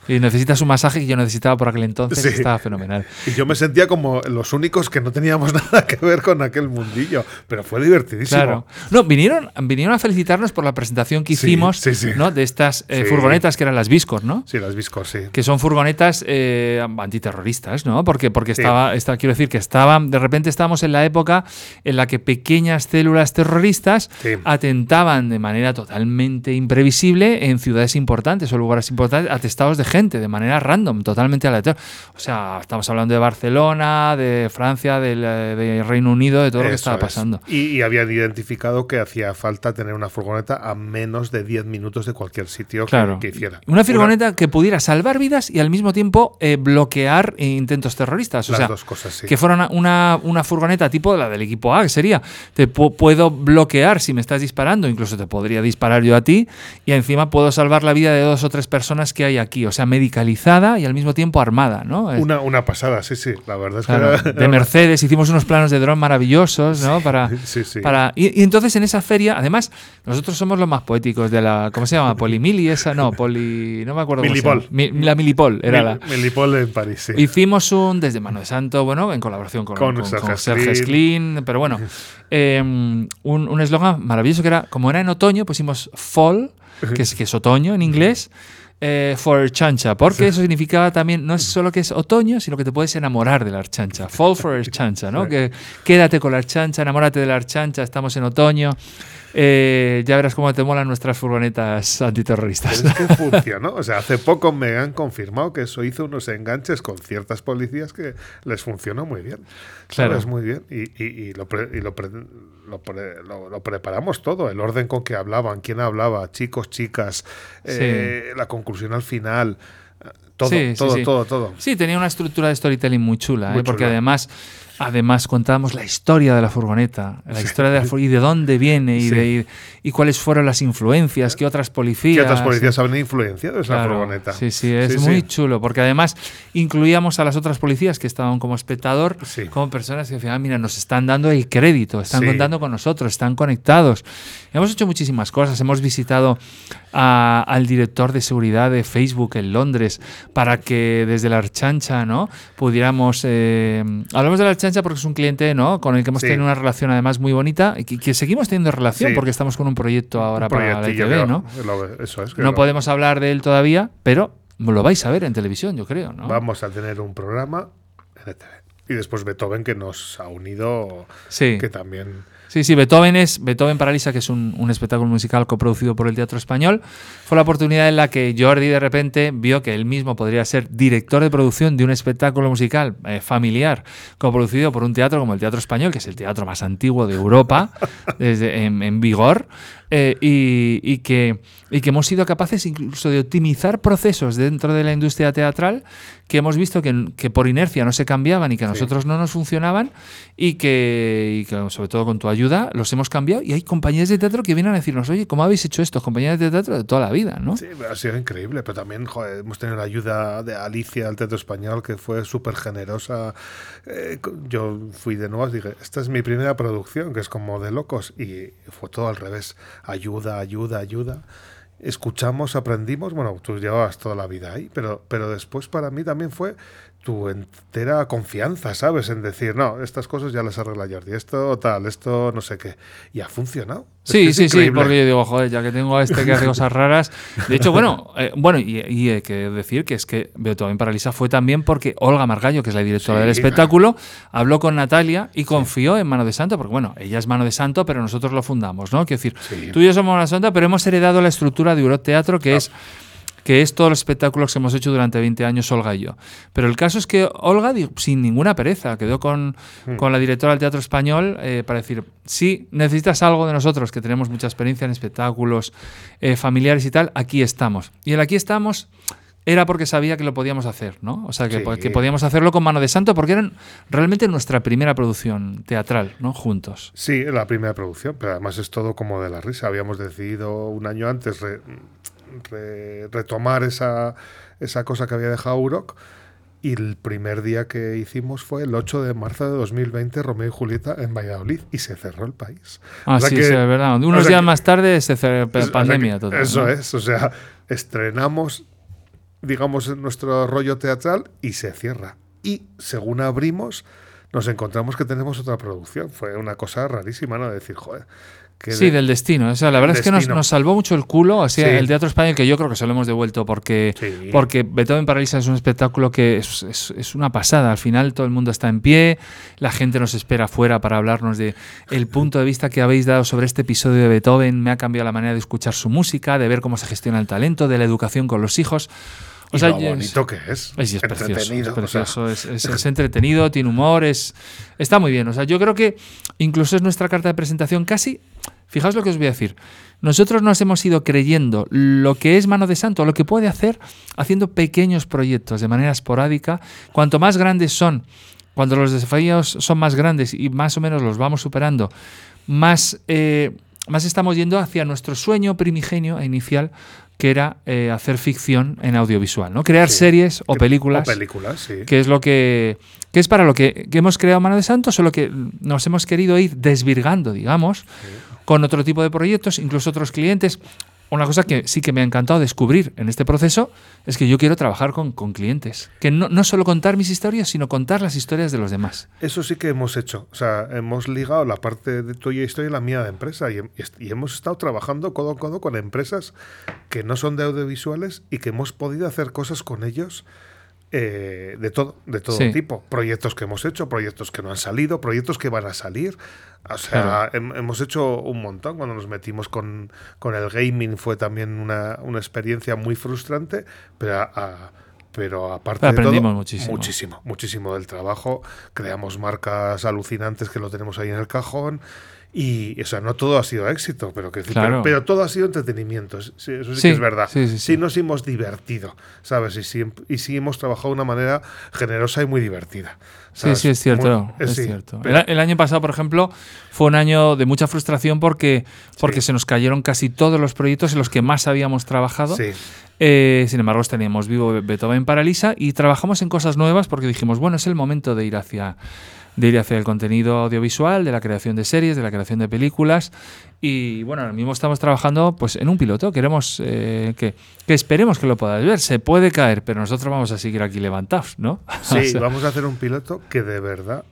S1: Y necesitas un masaje que yo necesitaba por aquel entonces,
S2: Sí.
S1: que estaba fenomenal.
S2: Y yo me sentía como los únicos que no teníamos nada que ver con aquel mundillo. Pero fue divertidísimo.
S1: Claro. No, vinieron, vinieron a felicitarnos por la presentación que hicimos
S2: sí, sí.
S1: ¿no? de estas eh, furgonetas que eran las Viscos, ¿no?
S2: Sí, las Viscos, sí.
S1: que son furgonetas eh, antiterroristas, ¿no? Porque, porque estaba, está- quiero decir que estaban, de repente estábamos en la época en la que pequeñas células terroristas atentaban de manera totalmente imprevisible en ciudades importantes o lugares importantes, atestados de gente, de manera random, totalmente aleatoria. O sea, estamos hablando de Barcelona, de Francia, del eh, de Reino Unido, de todo lo que estaba
S2: es.
S1: pasando.
S2: Y, y habían identificado que hacía falta tener una furgoneta a menos de 10 minutos de cualquier sitio que-
S1: Claro.
S2: que, hiciera.
S1: Una furgoneta que pudiera salvar vidas y al mismo tiempo eh, bloquear intentos terroristas. O
S2: Las
S1: sea,
S2: dos cosas, sí.
S1: que fuera una, una, furgoneta tipo la del equipo A, que sería, te pu- puedo bloquear si me estás disparando, incluso te podría disparar yo a ti, y encima puedo salvar la vida de dos o tres personas que hay aquí, o sea, medicalizada y al mismo tiempo armada, ¿no?
S2: Una, una pasada, sí, sí. La verdad es
S1: claro,
S2: que.
S1: de Mercedes, hicimos unos planos de dron maravillosos, ¿no? Para,
S2: Sí, sí.
S1: para y, y entonces en esa feria, además, nosotros somos los más poéticos de la, ¿cómo se llama? Polimili, esa, no, poli, no me acuerdo.
S2: Milipol.
S1: Mi- la Milipol, era la.
S2: Mil- Milipol en París, sí.
S1: Hicimos un desde Mano de Santo, bueno, en colaboración con,
S2: Con
S1: con,
S2: Serge
S1: con Serge Schlin. Pero bueno, eh, un un eslogan maravilloso que era, como era en otoño, pusimos fall, que es, que es otoño en inglés, eh, for chancha, porque eso significaba también, no es solo que es otoño, sino que te puedes enamorar de la archancha. Fall for archancha, ¿no? Que quédate con la archancha, enamórate de la archancha, estamos en otoño. Eh, ya verás cómo te molan nuestras furgonetas antiterroristas.
S2: Pero es que funcionó. O sea, hace poco me han confirmado que eso hizo unos enganches con ciertas policías que les funcionó muy bien.
S1: Claro.
S2: ¿Sabes? Muy bien. Y, y- y lo, pre- y lo pre- lo pre- lo- preparamos todo. El orden con que hablaban, quién hablaba, chicos, chicas, eh, la conclusión al final. eh, Todo,
S1: Sí, sí,
S2: todo,
S1: sí.
S2: todo, todo.
S1: Sí, tenía una estructura de storytelling muy chula,
S2: Muy
S1: ¿eh? porque
S2: chula.
S1: además, además contábamos la historia de la furgoneta, la historia de la y de dónde viene y,
S2: Sí.
S1: de, y, y cuáles fueron las influencias, qué otras policías.
S2: ¿Qué otras policías han influenciado esa
S1: Claro,
S2: furgoneta?
S1: Sí, sí, es
S2: Sí,
S1: muy chulo, porque además incluíamos a las otras policías que estaban como espectador, como personas que al final, mira, nos están dando el crédito, están contando con nosotros, están conectados. Hemos hecho muchísimas cosas, hemos visitado a- al director de seguridad de Facebook en Londres para que desde la Archancha, ¿no? Pudiéramos... eh, hablamos de la Archancha porque es un cliente, ¿no? Con el que hemos
S2: Sí.
S1: tenido una relación además muy bonita y que, que seguimos teniendo relación
S2: Sí.
S1: porque estamos con un proyecto ahora
S2: Un
S1: para la ITV, ¿no?
S2: lo- eso es, que
S1: No
S2: lo-
S1: podemos hablar de él todavía, pero lo vais a ver en televisión, yo creo, ¿no?
S2: Vamos a tener un programa en ETV. Y después Beethoven, que nos ha unido,
S1: Sí.
S2: que también...
S1: Sí, sí, Beethoven es Beethoven Paralisa, que es un, un espectáculo musical coproducido por el Teatro Español. Fue la oportunidad en la que Jordi de repente vio que él mismo podría ser director de producción de un espectáculo musical eh, familiar coproducido por un teatro como el Teatro Español, que es el teatro más antiguo de Europa, desde, en, en vigor, eh, y, y que, y que hemos sido capaces incluso de optimizar procesos dentro de la industria teatral que hemos visto que, que por inercia no se cambiaban y que a
S2: Sí.
S1: nosotros no nos funcionaban y que, y que, sobre todo con tu ayuda los hemos cambiado y hay compañías de teatro que vienen a decirnos, oye, ¿cómo habéis hecho esto? Compañías de teatro de toda la vida, ¿no?
S2: Sí, ha sido increíble, pero también joder, hemos tenido la ayuda de Alicia del Teatro Español, que fue súper generosa. Eh, yo fui de nuevo dije, esta es mi primera producción, que es como de locos, y fue todo al revés. Ayuda, ayuda, ayuda. Escuchamos, aprendimos, bueno, tú llevabas toda la vida ahí, pero, pero después para mí también fue tu entera confianza, ¿sabes? En decir, no, estas cosas ya las arregla Jordi, esto tal, esto no sé qué. Y ha funcionado. Es
S1: Sí,
S2: que
S1: sí, sí, porque yo digo, joder, ya que tengo a este que hace cosas raras. De hecho, bueno, eh, bueno, y, y hay que decir que es que Beethoven Paralisa fue también porque Olga Margallo, que es la directora
S2: Sí.
S1: del espectáculo, habló con Natalia y confió en Mano de Santo, porque bueno, ella es Mano de Santo, pero nosotros lo fundamos, ¿no? Quiero decir,
S2: Sí.
S1: tú y yo somos Mano de Santo, pero hemos heredado la estructura de Eurot Teatro, que es que es todos los espectáculos que hemos hecho durante 20 años Olga y yo. Pero el caso es que Olga, sin ninguna pereza, quedó con, con la directora del Teatro Español eh, para decir, si necesitas algo de nosotros, que tenemos mucha experiencia en espectáculos eh, familiares y tal, aquí estamos. Y el aquí estamos era porque sabía que lo podíamos hacer, ¿no? O sea, que,
S2: Sí.
S1: que podíamos hacerlo con mano de santo porque eran realmente nuestra primera producción teatral, ¿no? Juntos.
S2: Sí, la primera producción, pero además es todo como de la risa. Habíamos decidido un año antes re- re- retomar esa, esa cosa que había dejado Urok Y el primer día que hicimos fue el 8 de marzo de 2020, Romeo y Julieta en Valladolid, y se cerró el país.
S1: Ah,
S2: O sea
S1: sí,
S2: que-
S1: sí, es verdad.
S2: o
S1: Unos
S2: sea
S1: días
S2: que-
S1: más tarde se cerró
S2: o sea
S1: pandemia total.
S2: Eso
S1: ¿no?
S2: es, o sea, estrenamos, digamos, nuestro rollo teatral y se cierra. Y según abrimos, nos encontramos que tenemos otra producción. Fue una cosa rarísima, ¿no? De decir, joder. Que
S1: Sí,
S2: de-
S1: del destino. O sea, la verdad es que nos, nos salvó mucho el culo. Así,
S2: Sí.
S1: el teatro español, que yo creo que se lo hemos devuelto porque,
S2: Sí.
S1: porque Beethoven Paralisa es un espectáculo que es, es- es una pasada. Al final todo el mundo está en pie, la gente nos espera afuera para hablarnos de el punto de vista que habéis dado sobre este episodio de Beethoven. Me ha cambiado la manera de escuchar su música, de ver cómo se gestiona el talento, de la educación con los hijos. O
S2: y
S1: sea,
S2: lo
S1: es-
S2: bonito que es.
S1: es, es precioso, es,
S2: entretenido, o sea,
S1: precioso, es, es- es entretenido, tiene humor, es, está muy bien. O sea, yo creo que incluso es nuestra carta de presentación casi. Fijaos lo que os voy a decir. Nosotros nos hemos ido creyendo lo que es Mano de Santo, lo que puede hacer haciendo pequeños proyectos de manera esporádica. Cuanto más grandes son, cuando los desafíos son más grandes y más o menos los vamos superando, más, eh, más estamos yendo hacia nuestro sueño primigenio e inicial, que era eh, hacer ficción en audiovisual, ¿no? Crear
S2: Sí.
S1: series o películas
S2: O películas, sí.
S1: que es lo que, que es para lo que, que hemos creado Mano de Santo, solo que nos hemos querido ir desvirgando, digamos, con otro tipo de proyectos, incluso otros clientes. Una cosa que sí que me ha encantado descubrir en este proceso es que yo quiero trabajar con, con clientes. Que no, no solo contar mis historias, sino contar las historias de los demás.
S2: Eso sí que hemos hecho. O sea, hemos ligado la parte de tuya historia y la mía de empresa. Y, y hemos estado trabajando codo a codo con empresas que no son de audiovisuales y que hemos podido hacer cosas con ellos eh, de todo, de todo
S1: Sí.
S2: tipo. Proyectos que hemos hecho, proyectos que no han salido, proyectos que van a salir. O sea,
S1: Claro.
S2: hem- hemos hecho un montón. Cuando nos metimos con, con el gaming fue también una, una experiencia muy frustrante, pero a- a- pero aparte
S1: Pero
S2: de todo,
S1: aprendimos muchísimo.
S2: muchísimo, muchísimo del trabajo. Creamos marcas alucinantes que lo tenemos ahí en el cajón. Y, o sea, no todo ha sido éxito, pero, que,
S1: Claro.
S2: pero, pero todo ha sido entretenimiento. sí, eso sí,
S1: Sí,
S2: que es verdad.
S1: sí, sí, sí.
S2: nos hemos divertido, ¿sabes? Y sí, y sí hemos trabajado de una manera generosa y muy divertida.
S1: Sí,
S2: ¿sabes?
S1: sí, es cierto.
S2: Muy-
S1: es cierto.
S2: pero-
S1: El, el año pasado, por ejemplo, fue un año de mucha frustración porque, porque se nos cayeron casi todos los proyectos en los que más habíamos trabajado. Eh, sin embargo, teníamos vivo Be- Beethoven Paralisa y trabajamos en cosas nuevas porque dijimos, bueno, es el momento de ir hacia de ir hacia el contenido audiovisual, de la creación de series, de la creación de películas y bueno, ahora mismo estamos trabajando pues en un piloto, queremos eh, que, que esperemos que lo podáis ver, se puede caer, pero nosotros vamos a seguir aquí levantados, ¿no?
S2: sí,
S1: O sea,
S2: vamos a hacer un piloto que de verdad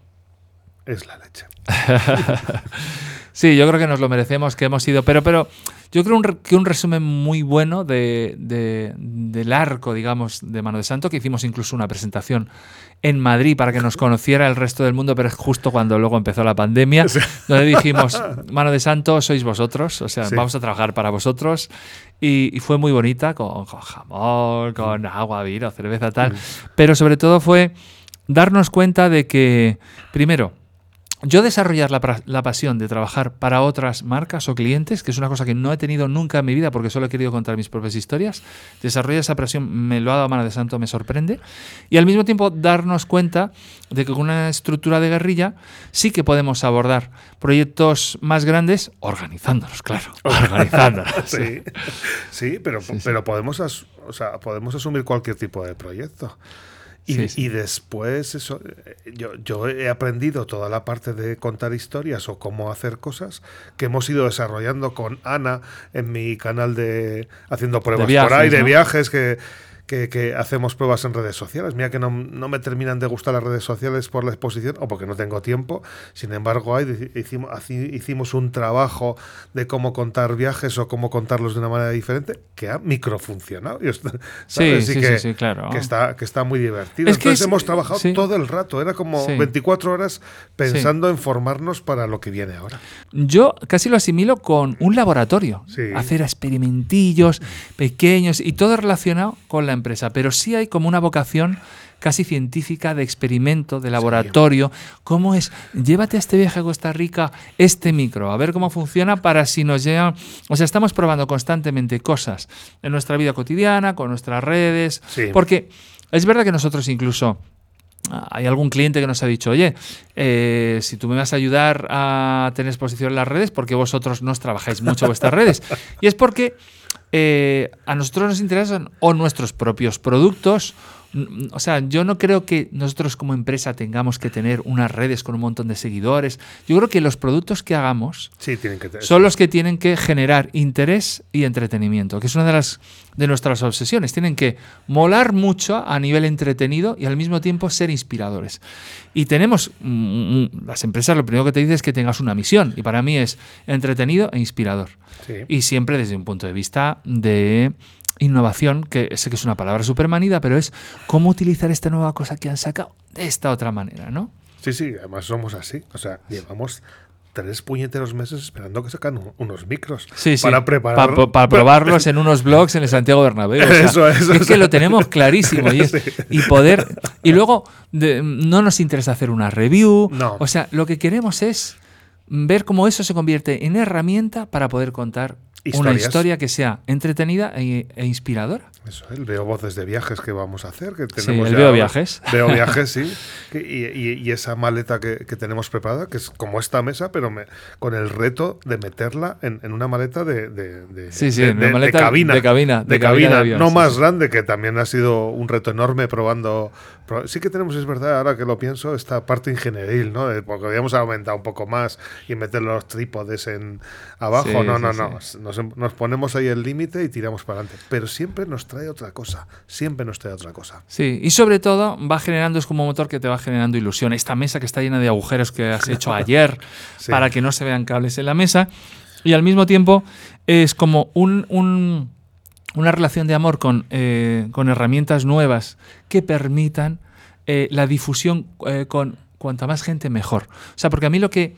S2: es la leche.
S1: Sí, yo creo que nos lo merecemos, que hemos ido. Pero, pero yo creo un que un resumen muy bueno de, de- del arco, digamos, de Mano de Santo, que hicimos incluso una presentación en Madrid para que nos conociera el resto del mundo, pero es justo cuando luego empezó la pandemia, donde dijimos, Mano de Santo, sois vosotros, o sea,
S2: Sí.
S1: vamos a trabajar para vosotros. Y, y fue muy bonita, con, con jamón, con agua, vino, cerveza, tal. Pero sobre todo fue darnos cuenta de que, primero, yo desarrollar la, la pasión de trabajar para otras marcas o clientes, que es una cosa que no he tenido nunca en mi vida porque solo he querido contar mis propias historias, desarrollar esa pasión me lo ha dado Mano de Santo, me sorprende. Y al mismo tiempo darnos cuenta de que con una estructura de guerrilla sí que podemos abordar proyectos más grandes organizándolos, claro. organizándolos.
S2: Sí, sí, pero,
S1: Sí, sí.
S2: pero podemos, as- o sea, podemos asumir cualquier tipo de proyecto. Y,
S1: Sí, sí.
S2: y después, eso, eh, yo, yo he aprendido toda la parte de contar historias o cómo hacer cosas que hemos ido desarrollando con Ana en mi canal de haciendo pruebas
S1: viajes,
S2: por ahí, de
S1: ¿no?
S2: viajes que, que, que hacemos pruebas en redes sociales. Mira que no, no me terminan de gustar las redes sociales por la exposición o porque no tengo tiempo. Sin embargo, hicimos, hicimos un trabajo de cómo contar viajes o cómo contarlos de una manera diferente que ha microfuncionado.
S1: Sí, sí,
S2: que,
S1: sí, claro.
S2: que está, que está muy divertido.
S1: Es que
S2: Entonces
S1: es-
S2: hemos trabajado todo el rato. Era como
S1: Sí.
S2: 24 horas pensando en formarnos para lo que viene ahora.
S1: Yo casi lo asimilo con un laboratorio. Hacer experimentillos pequeños y todo relacionado con la empresa. Pero sí hay como una vocación casi científica de experimento, de laboratorio. ¿Cómo es? Llévate a este viaje a Costa Rica este micro, a ver cómo funciona para si nos llega... O sea, estamos probando constantemente cosas en nuestra vida cotidiana, con nuestras redes.
S2: Sí.
S1: Porque es verdad que nosotros incluso... Hay algún cliente que nos ha dicho, oye, eh, si tú me vas a ayudar a tener exposición en las redes, porque vosotros no os trabajáis mucho vuestras redes? Y es porque eh, a nosotros nos interesan o nuestros propios productos, o sea, yo no creo que nosotros como empresa tengamos que tener unas redes con un montón de seguidores. Yo creo que los productos que hagamos
S2: Sí, tienen que tener.
S1: son los que tienen que generar interés y entretenimiento, que es una de las de nuestras obsesiones. Tienen que molar mucho a nivel entretenido y al mismo tiempo ser inspiradores. Y tenemos mm, mm, las empresas lo primero que te dicen es que tengas una misión y para mí es entretenido e inspirador.
S2: Sí.
S1: Y siempre desde un punto de vista de innovación, que sé que es una palabra súper manida, pero es cómo utilizar esta nueva cosa que han sacado de esta otra manera, ¿no?
S2: Sí, sí, además somos así. O sea, llevamos tres puñeteros meses esperando que sacan un- unos micros
S1: Sí, sí.
S2: para preparar.
S1: Pa- para probarlos en unos blogs en el Santiago Bernabéu. O sea,
S2: Eso es,
S1: es
S2: eso
S1: que lo tenemos clarísimo. Y, es- y poder. Y luego de- no nos interesa hacer una review.
S2: No.
S1: O sea, lo que queremos es ver cómo eso se convierte en herramienta para poder contar una historia que sea entretenida e, e inspiradora.
S2: Eso, el veo voces de viajes que vamos a hacer. Que tenemos
S1: el
S2: ya-
S1: Veo Viajes.
S2: Veo viajes, sí. Y, y- y esa maleta que, que tenemos preparada, que es como esta mesa, pero me- con el reto de meterla en, en una maleta de, de, de-
S1: Sí, sí, una maleta
S2: cabina.
S1: de cabina,
S2: De
S1: cabina de
S2: cabina,
S1: avión,
S2: no
S1: sí,
S2: más
S1: sí.
S2: grande, que también ha sido un reto enorme probando. Sí que tenemos, es verdad, ahora que lo pienso, esta parte ingenieril, ¿no? Porque habíamos aumentado un poco más y meter los trípodes en abajo.
S1: Sí,
S2: no,
S1: sí,
S2: no,
S1: sí.
S2: no. Nos, nos ponemos ahí el límite y tiramos para adelante. Pero siempre nos trae otra cosa. Siempre nos trae otra cosa.
S1: Sí, y sobre todo va generando, es como un motor que te va generando ilusión. Esta mesa que está llena de agujeros que has hecho ayer para que no se vean cables en la mesa. Y al mismo tiempo es como un, un- una relación de amor con, eh, con herramientas nuevas que permitan eh, la difusión eh, con cuanta más gente mejor. O sea, porque a mí lo que,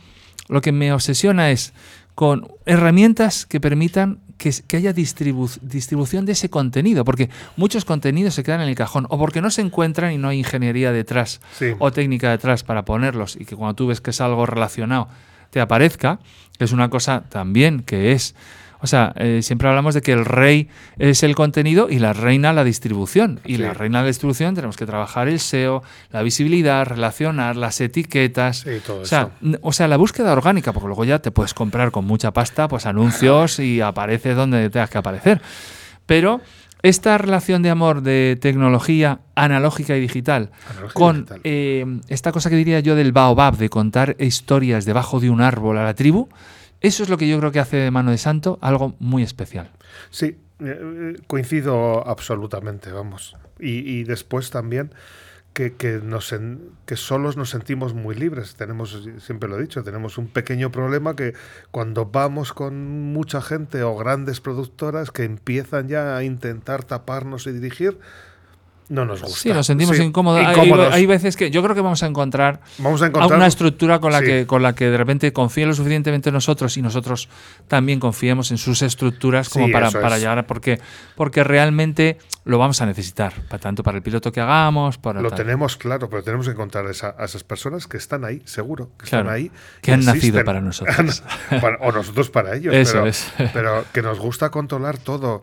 S1: lo que me obsesiona es con herramientas que permitan que, que haya distribu- distribución de ese contenido, porque muchos contenidos se quedan en el cajón, o porque no se encuentran y no hay ingeniería detrás
S2: Sí.
S1: o técnica detrás para ponerlos, y que cuando tú ves que es algo relacionado te aparezca, que es una cosa también que es... O sea, eh, siempre hablamos de que el rey es el contenido y la reina la distribución. Y
S2: Sí.
S1: la reina de la distribución tenemos que trabajar el SEO, la visibilidad, relacionar las etiquetas.
S2: Sí, todo
S1: o, sea,
S2: eso.
S1: o sea, la búsqueda orgánica, porque luego ya te puedes comprar con mucha pasta pues anuncios y aparece donde tengas que aparecer. Pero esta relación de amor de tecnología analógica y digital
S2: Analógica y
S1: con
S2: digital.
S1: eh, esta cosa que diría yo del baobab, de contar historias debajo de un árbol a la tribu, eso es lo que yo creo que hace de Mano de Santo algo muy especial.
S2: Sí, eh, eh, coincido absolutamente, vamos. Y, después también que, que, nos que solos nos sentimos muy libres. Tenemos, siempre lo he dicho, tenemos un pequeño problema que cuando vamos con mucha gente o grandes productoras que empiezan ya a intentar taparnos y dirigir, no nos gusta.
S1: Sí, nos sentimos
S2: Sí,
S1: incómodos. Hay- veces que yo creo que vamos a encontrar
S2: Vamos a encontrar
S1: una estructura con la,
S2: Sí.
S1: que, con la que de repente confíen lo suficientemente en nosotros y nosotros también confiemos en sus estructuras como
S2: Sí,
S1: para, para
S2: es.
S1: llegar a... Porque, porque realmente lo vamos a necesitar, para, tanto para el piloto que hagamos, para
S2: Lo
S1: tal.
S2: tenemos claro, pero tenemos que encontrar esa- a esas personas que están ahí, seguro, que
S1: Claro,
S2: están ahí.
S1: que han nacido para nosotros.
S2: O nosotros para ellos.
S1: Eso
S2: pero,
S1: es.
S2: pero que nos gusta controlar todo,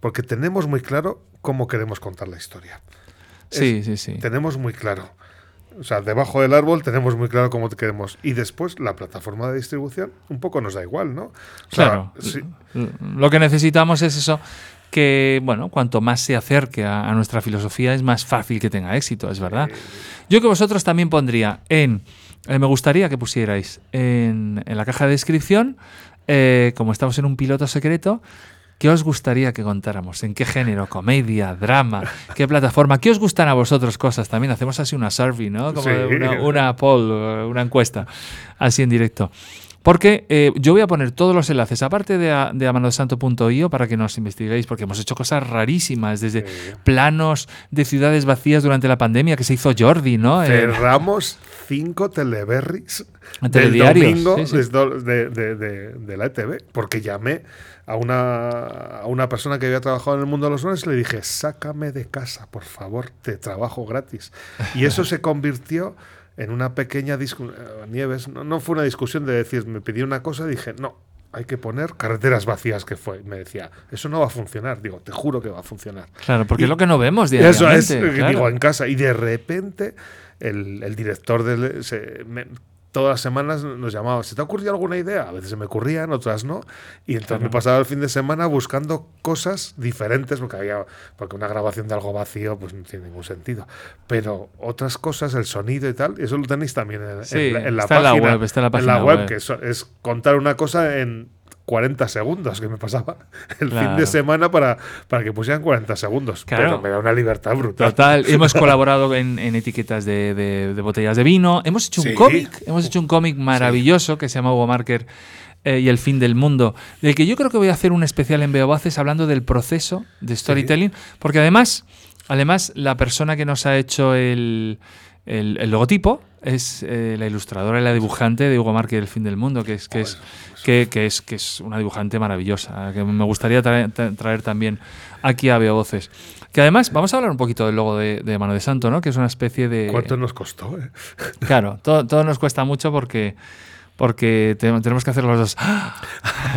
S2: porque tenemos muy claro cómo queremos contar la historia.
S1: Sí, sí, sí.
S2: Tenemos muy claro. O sea, debajo del árbol tenemos muy claro cómo queremos. Y después la plataforma de distribución un poco nos da igual, ¿no? O sea,
S1: Claro.
S2: sí,
S1: Lo que necesitamos es eso, que, bueno, cuanto más se acerque a, a nuestra filosofía es más fácil que tenga éxito, es verdad. Yo que vosotros también pondría en, eh, me gustaría que pusierais en, en la caja de descripción, eh, como estamos en un piloto secreto, ¿Qué os gustaría que contáramos? ¿En qué género? ¿Comedia? ¿Drama? ¿Qué plataforma? ¿Qué os gustan a vosotros cosas? También hacemos así una survey, ¿no? Como
S2: Sí.
S1: una, una poll, una encuesta, así en directo. Porque eh, yo voy a poner todos los enlaces, aparte de, a- de amanodesanto.io, para que nos investiguéis, porque hemos hecho cosas rarísimas, desde
S2: Sí.
S1: planos de ciudades vacías durante la pandemia que se hizo Jordi, ¿no? Eh,
S2: cerramos cinco teleberries del domingo
S1: sí, sí.
S2: desde- de, de- de- de la ETV, porque llamé a una, a una persona que había trabajado en el mundo de los drones y le dije, sácame de casa, por favor, te trabajo gratis. Y eso se convirtió en una pequeña discusión, Nieves, no, no fue una discusión de decir, me pidió una cosa, dije, no, hay que poner carreteras vacías que fue. Me decía, eso no va a funcionar. Digo, te juro que va a funcionar.
S1: claro, porque es lo que no vemos
S2: Eso
S1: diariamente.
S2: es, eh,
S1: claro.
S2: digo, en casa. Y de repente el, el director se- me- todas las semanas nos llamaba, ¿se te ha ocurrido alguna idea? A veces se me ocurrían, otras no. Y entonces me pasaba el fin de semana buscando cosas diferentes, porque había, porque una grabación de algo vacío, pues no tiene ningún sentido. Pero otras cosas, el sonido y tal, eso lo tenéis también en, en la, en la
S1: está en la web, está en la
S2: en
S1: página
S2: la web,
S1: web.
S2: que eso es contar una cosa en 40 segundos, que me pasaba el fin de semana para, para que pusieran 40 segundos.
S1: Claro.
S2: Pero me da una libertad brutal.
S1: Total, hemos colaborado en, en etiquetas de, de- de botellas de vino. Hemos hecho un cómic, hemos hecho un cómic maravilloso que se llama Hugo Marker eh, y el fin del mundo, del que yo creo que voy a hacer un especial en Beobaces hablando del proceso de storytelling, porque además, además la persona que nos ha hecho el, el- el logotipo es eh, la ilustradora y la dibujante de Hugo Marker y el fin del mundo, que es que es que, que es que es una dibujante maravillosa, que me gustaría traer, tra- traer también aquí a Beovoces. Que además, vamos a hablar un poquito del logo de, de Mano de Santo, ¿no? Que es una especie de.
S2: ¿Cuánto nos costó? eh?
S1: Claro, todo, todo nos cuesta mucho porque. Porque te- tenemos que hacer los dos.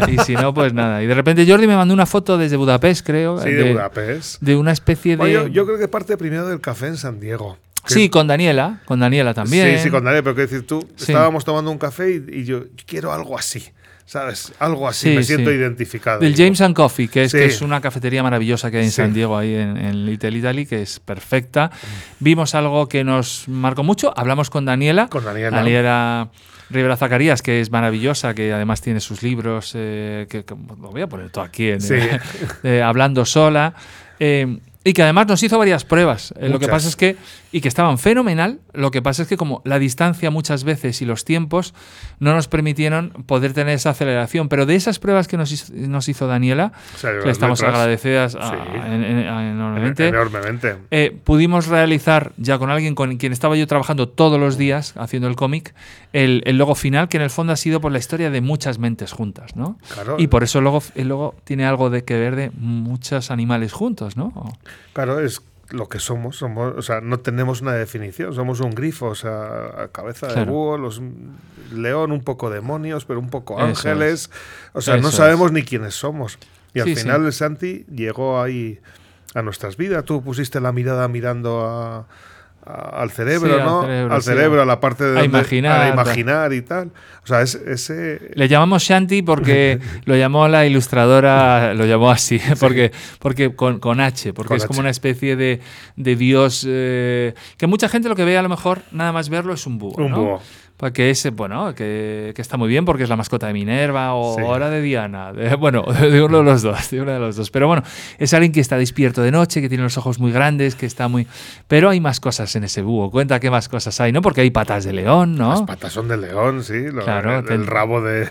S1: Y si no, pues nada. Y de repente Jordi me mandó una foto desde Budapest, creo.
S2: Sí, de, Budapest.
S1: de una especie de.
S2: Yo creo que parte primero del café en San Diego.
S1: Sí, con Daniela. Con Daniela también.
S2: Sí, sí, con Daniel, pero que decir tú,
S1: Sí.
S2: estábamos tomando un café y, y yo quiero algo así, ¿sabes? Algo así,
S1: Sí,
S2: me siento
S1: sí.
S2: identificado.
S1: Del
S2: Digo,
S1: James and Coffee, que es, que es una cafetería maravillosa que hay en. San Diego, ahí en, en Little Italy, que es perfecta. Vimos algo que nos marcó mucho. Hablamos con Daniela.
S2: Con Daniela.
S1: Daniela Rivera Zacarías, que es maravillosa, que además tiene sus libros, eh, que, que lo voy a poner todo aquí, en,
S2: Sí.
S1: eh, hablando sola. eh, y que además nos hizo varias pruebas. Eh, lo que pasa es que, y que estaban fenomenal, lo que pasa es que como la distancia muchas veces y los tiempos no nos permitieron poder tener esa aceleración. Pero de esas pruebas que nos hizo, nos hizo Daniela,
S2: o sea,
S1: que
S2: las
S1: estamos
S2: letras,
S1: agradecidas a-
S2: Sí.
S1: en- en- a- enormemente.
S2: Enormemente.
S1: Eh, pudimos realizar ya con alguien con quien estaba yo trabajando todos los días haciendo el cómic el, el logo final que en el fondo ha sido por la historia de muchas mentes juntas, ¿no?
S2: Claro.
S1: Y por eso el logo, el logo tiene algo de que ver de muchos animales juntos, ¿no?
S2: Claro, es lo que somos, somos, o sea, no tenemos una definición, somos un grifo, o sea, cabeza de búho, los león, un poco demonios, pero un poco
S1: Eso
S2: ángeles, o sea, no sabemos ni quiénes somos. Y al
S1: Sí, sí.
S2: final el Santi llegó ahí a nuestras vidas, tú pusiste la mirada mirando a- al cerebro,
S1: Sí, al
S2: ¿no?
S1: cerebro,
S2: al
S1: sí.
S2: cerebro, a la parte de
S1: A imaginar,
S2: a imaginar y tal. O sea, es, ese
S1: Le llamamos Shanti porque lo llamó la ilustradora, lo llamó así, porque, porque con, con H, porque
S2: Con
S1: es como una especie de, de dios eh, que mucha gente lo que ve a lo mejor nada más verlo es un búho.
S2: un
S1: ¿no?
S2: búho.
S1: Porque es, bueno, que, que está muy bien porque es la mascota de Minerva o
S2: Sí.
S1: ahora de Diana. de- bueno, de uno de los dos, de uno de los dos. Pero bueno, es alguien que está despierto de noche, que tiene los ojos muy grandes, que está muy... Pero hay más cosas en ese búho. Cuenta qué más cosas hay, ¿no? Porque hay patas de león, ¿no?
S2: Las patas son de león, sí. lo-
S1: Claro,
S2: el, rabo de,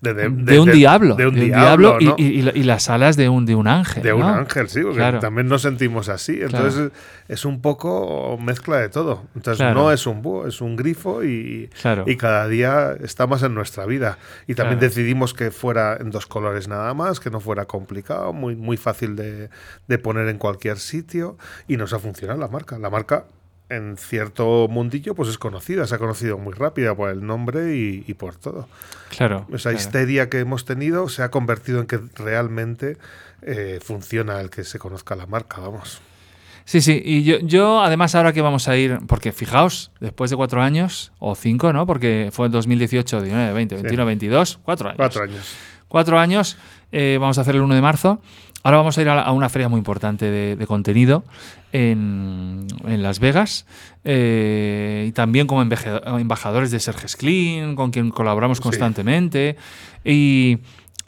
S2: de,
S1: de,
S2: de-
S1: un diablo.
S2: De un diablo,
S1: y-
S2: ¿no?
S1: y, y- y las alas de un, de un ángel.
S2: De un ángel, sí, porque
S1: Claro.
S2: también nos sentimos así. Entonces es un poco mezcla de todo. Entonces no es un búho, es un grifo y,
S1: Claro.
S2: y cada día está más en nuestra vida. Y también
S1: Claro.
S2: decidimos que fuera en dos colores nada más, que no fuera complicado, muy, muy fácil de, de poner en cualquier sitio y nos ha funcionado la marca. La marca en cierto mundillo pues es conocida, se ha conocido muy rápida por el nombre y, y por todo.
S1: Claro.
S2: Esa
S1: claro.
S2: histeria que hemos tenido se ha convertido en que realmente eh, funciona el que se conozca la marca, vamos.
S1: Sí, sí, y yo, yo además ahora que vamos a ir, porque fijaos, después de cuatro años, o cinco, ¿no? Porque fue en 2018, 19, 20, 21, 22, cuatro años.
S2: Cuatro años.
S1: Cuatro años, eh, vamos a hacer el 1 de marzo. Ahora vamos a ir a, la- a una feria muy importante de, de contenido en, en Las Vegas eh, y también como embajadores de Serges Clean, con quien colaboramos
S2: Sí.
S1: constantemente. Y,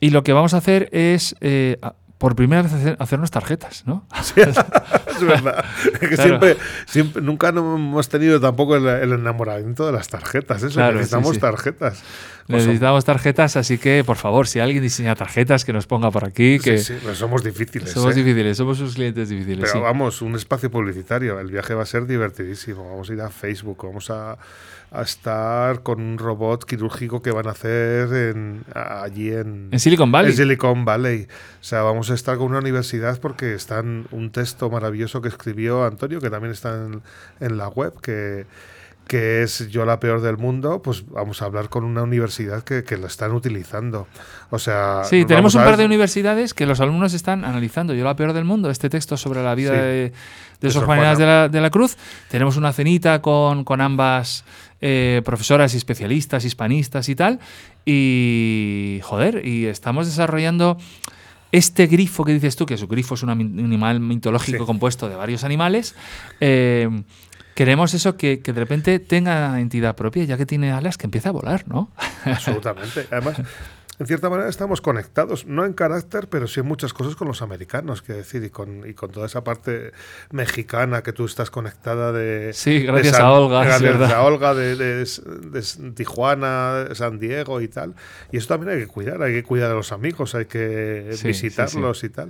S1: y lo que vamos a hacer es, eh, a- por primera vez, hacer, hacernos tarjetas, ¿no?
S2: es verdad. Es que
S1: Claro.
S2: siempre, siempre, nunca hemos tenido tampoco el, el enamoramiento de las tarjetas. Eso,
S1: Claro,
S2: necesitamos
S1: sí, sí.
S2: tarjetas. Pues
S1: Necesitamos tarjetas, así que, por favor, si alguien diseña tarjetas, que nos ponga por aquí, que
S2: sí, sí, pero somos difíciles.
S1: somos
S2: ¿eh?
S1: difíciles, somos sus clientes difíciles.
S2: Pero
S1: sí.
S2: vamos, un espacio publicitario. El viaje va a ser divertidísimo. Vamos a ir a Facebook, vamos a, a estar con un robot quirúrgico que van a hacer en, allí en,
S1: En Silicon Valley.
S2: en Silicon Valley. O sea, vamos a estar con una universidad porque está en un texto maravilloso que escribió Antonio, que también está en, en la web, que, que es yo la peor del mundo, pues vamos a hablar con una universidad que, que lo están utilizando. O sea,
S1: Sí, tenemos un par de universidades que los alumnos están analizando. Yo la peor del mundo, este texto sobre la vida
S2: Sí.
S1: de, de Sor Juana de la, de la Cruz. Tenemos una cenita con, con ambas eh, profesoras y especialistas, hispanistas y tal. Y, joder, y estamos desarrollando este grifo que dices tú, que su grifo es un animal mitológico
S2: Sí.
S1: compuesto de varios animales. eh, Queremos eso que, que de repente tenga entidad propia, ya que tiene alas, que empiece a volar, ¿no?
S2: Absolutamente. Además, en cierta manera estamos conectados, no en carácter, pero sí en muchas cosas con los americanos, quiero decir, y con, y con toda esa parte mexicana que tú estás conectada de...
S1: Sí,
S2: de
S1: gracias
S2: San-
S1: a Olga,
S2: Gracias a Olga de, de- de Tijuana, San Diego y tal. Y eso también hay que cuidar, hay que cuidar a los amigos, hay que
S1: Sí, sí,
S2: visitarlos y tal.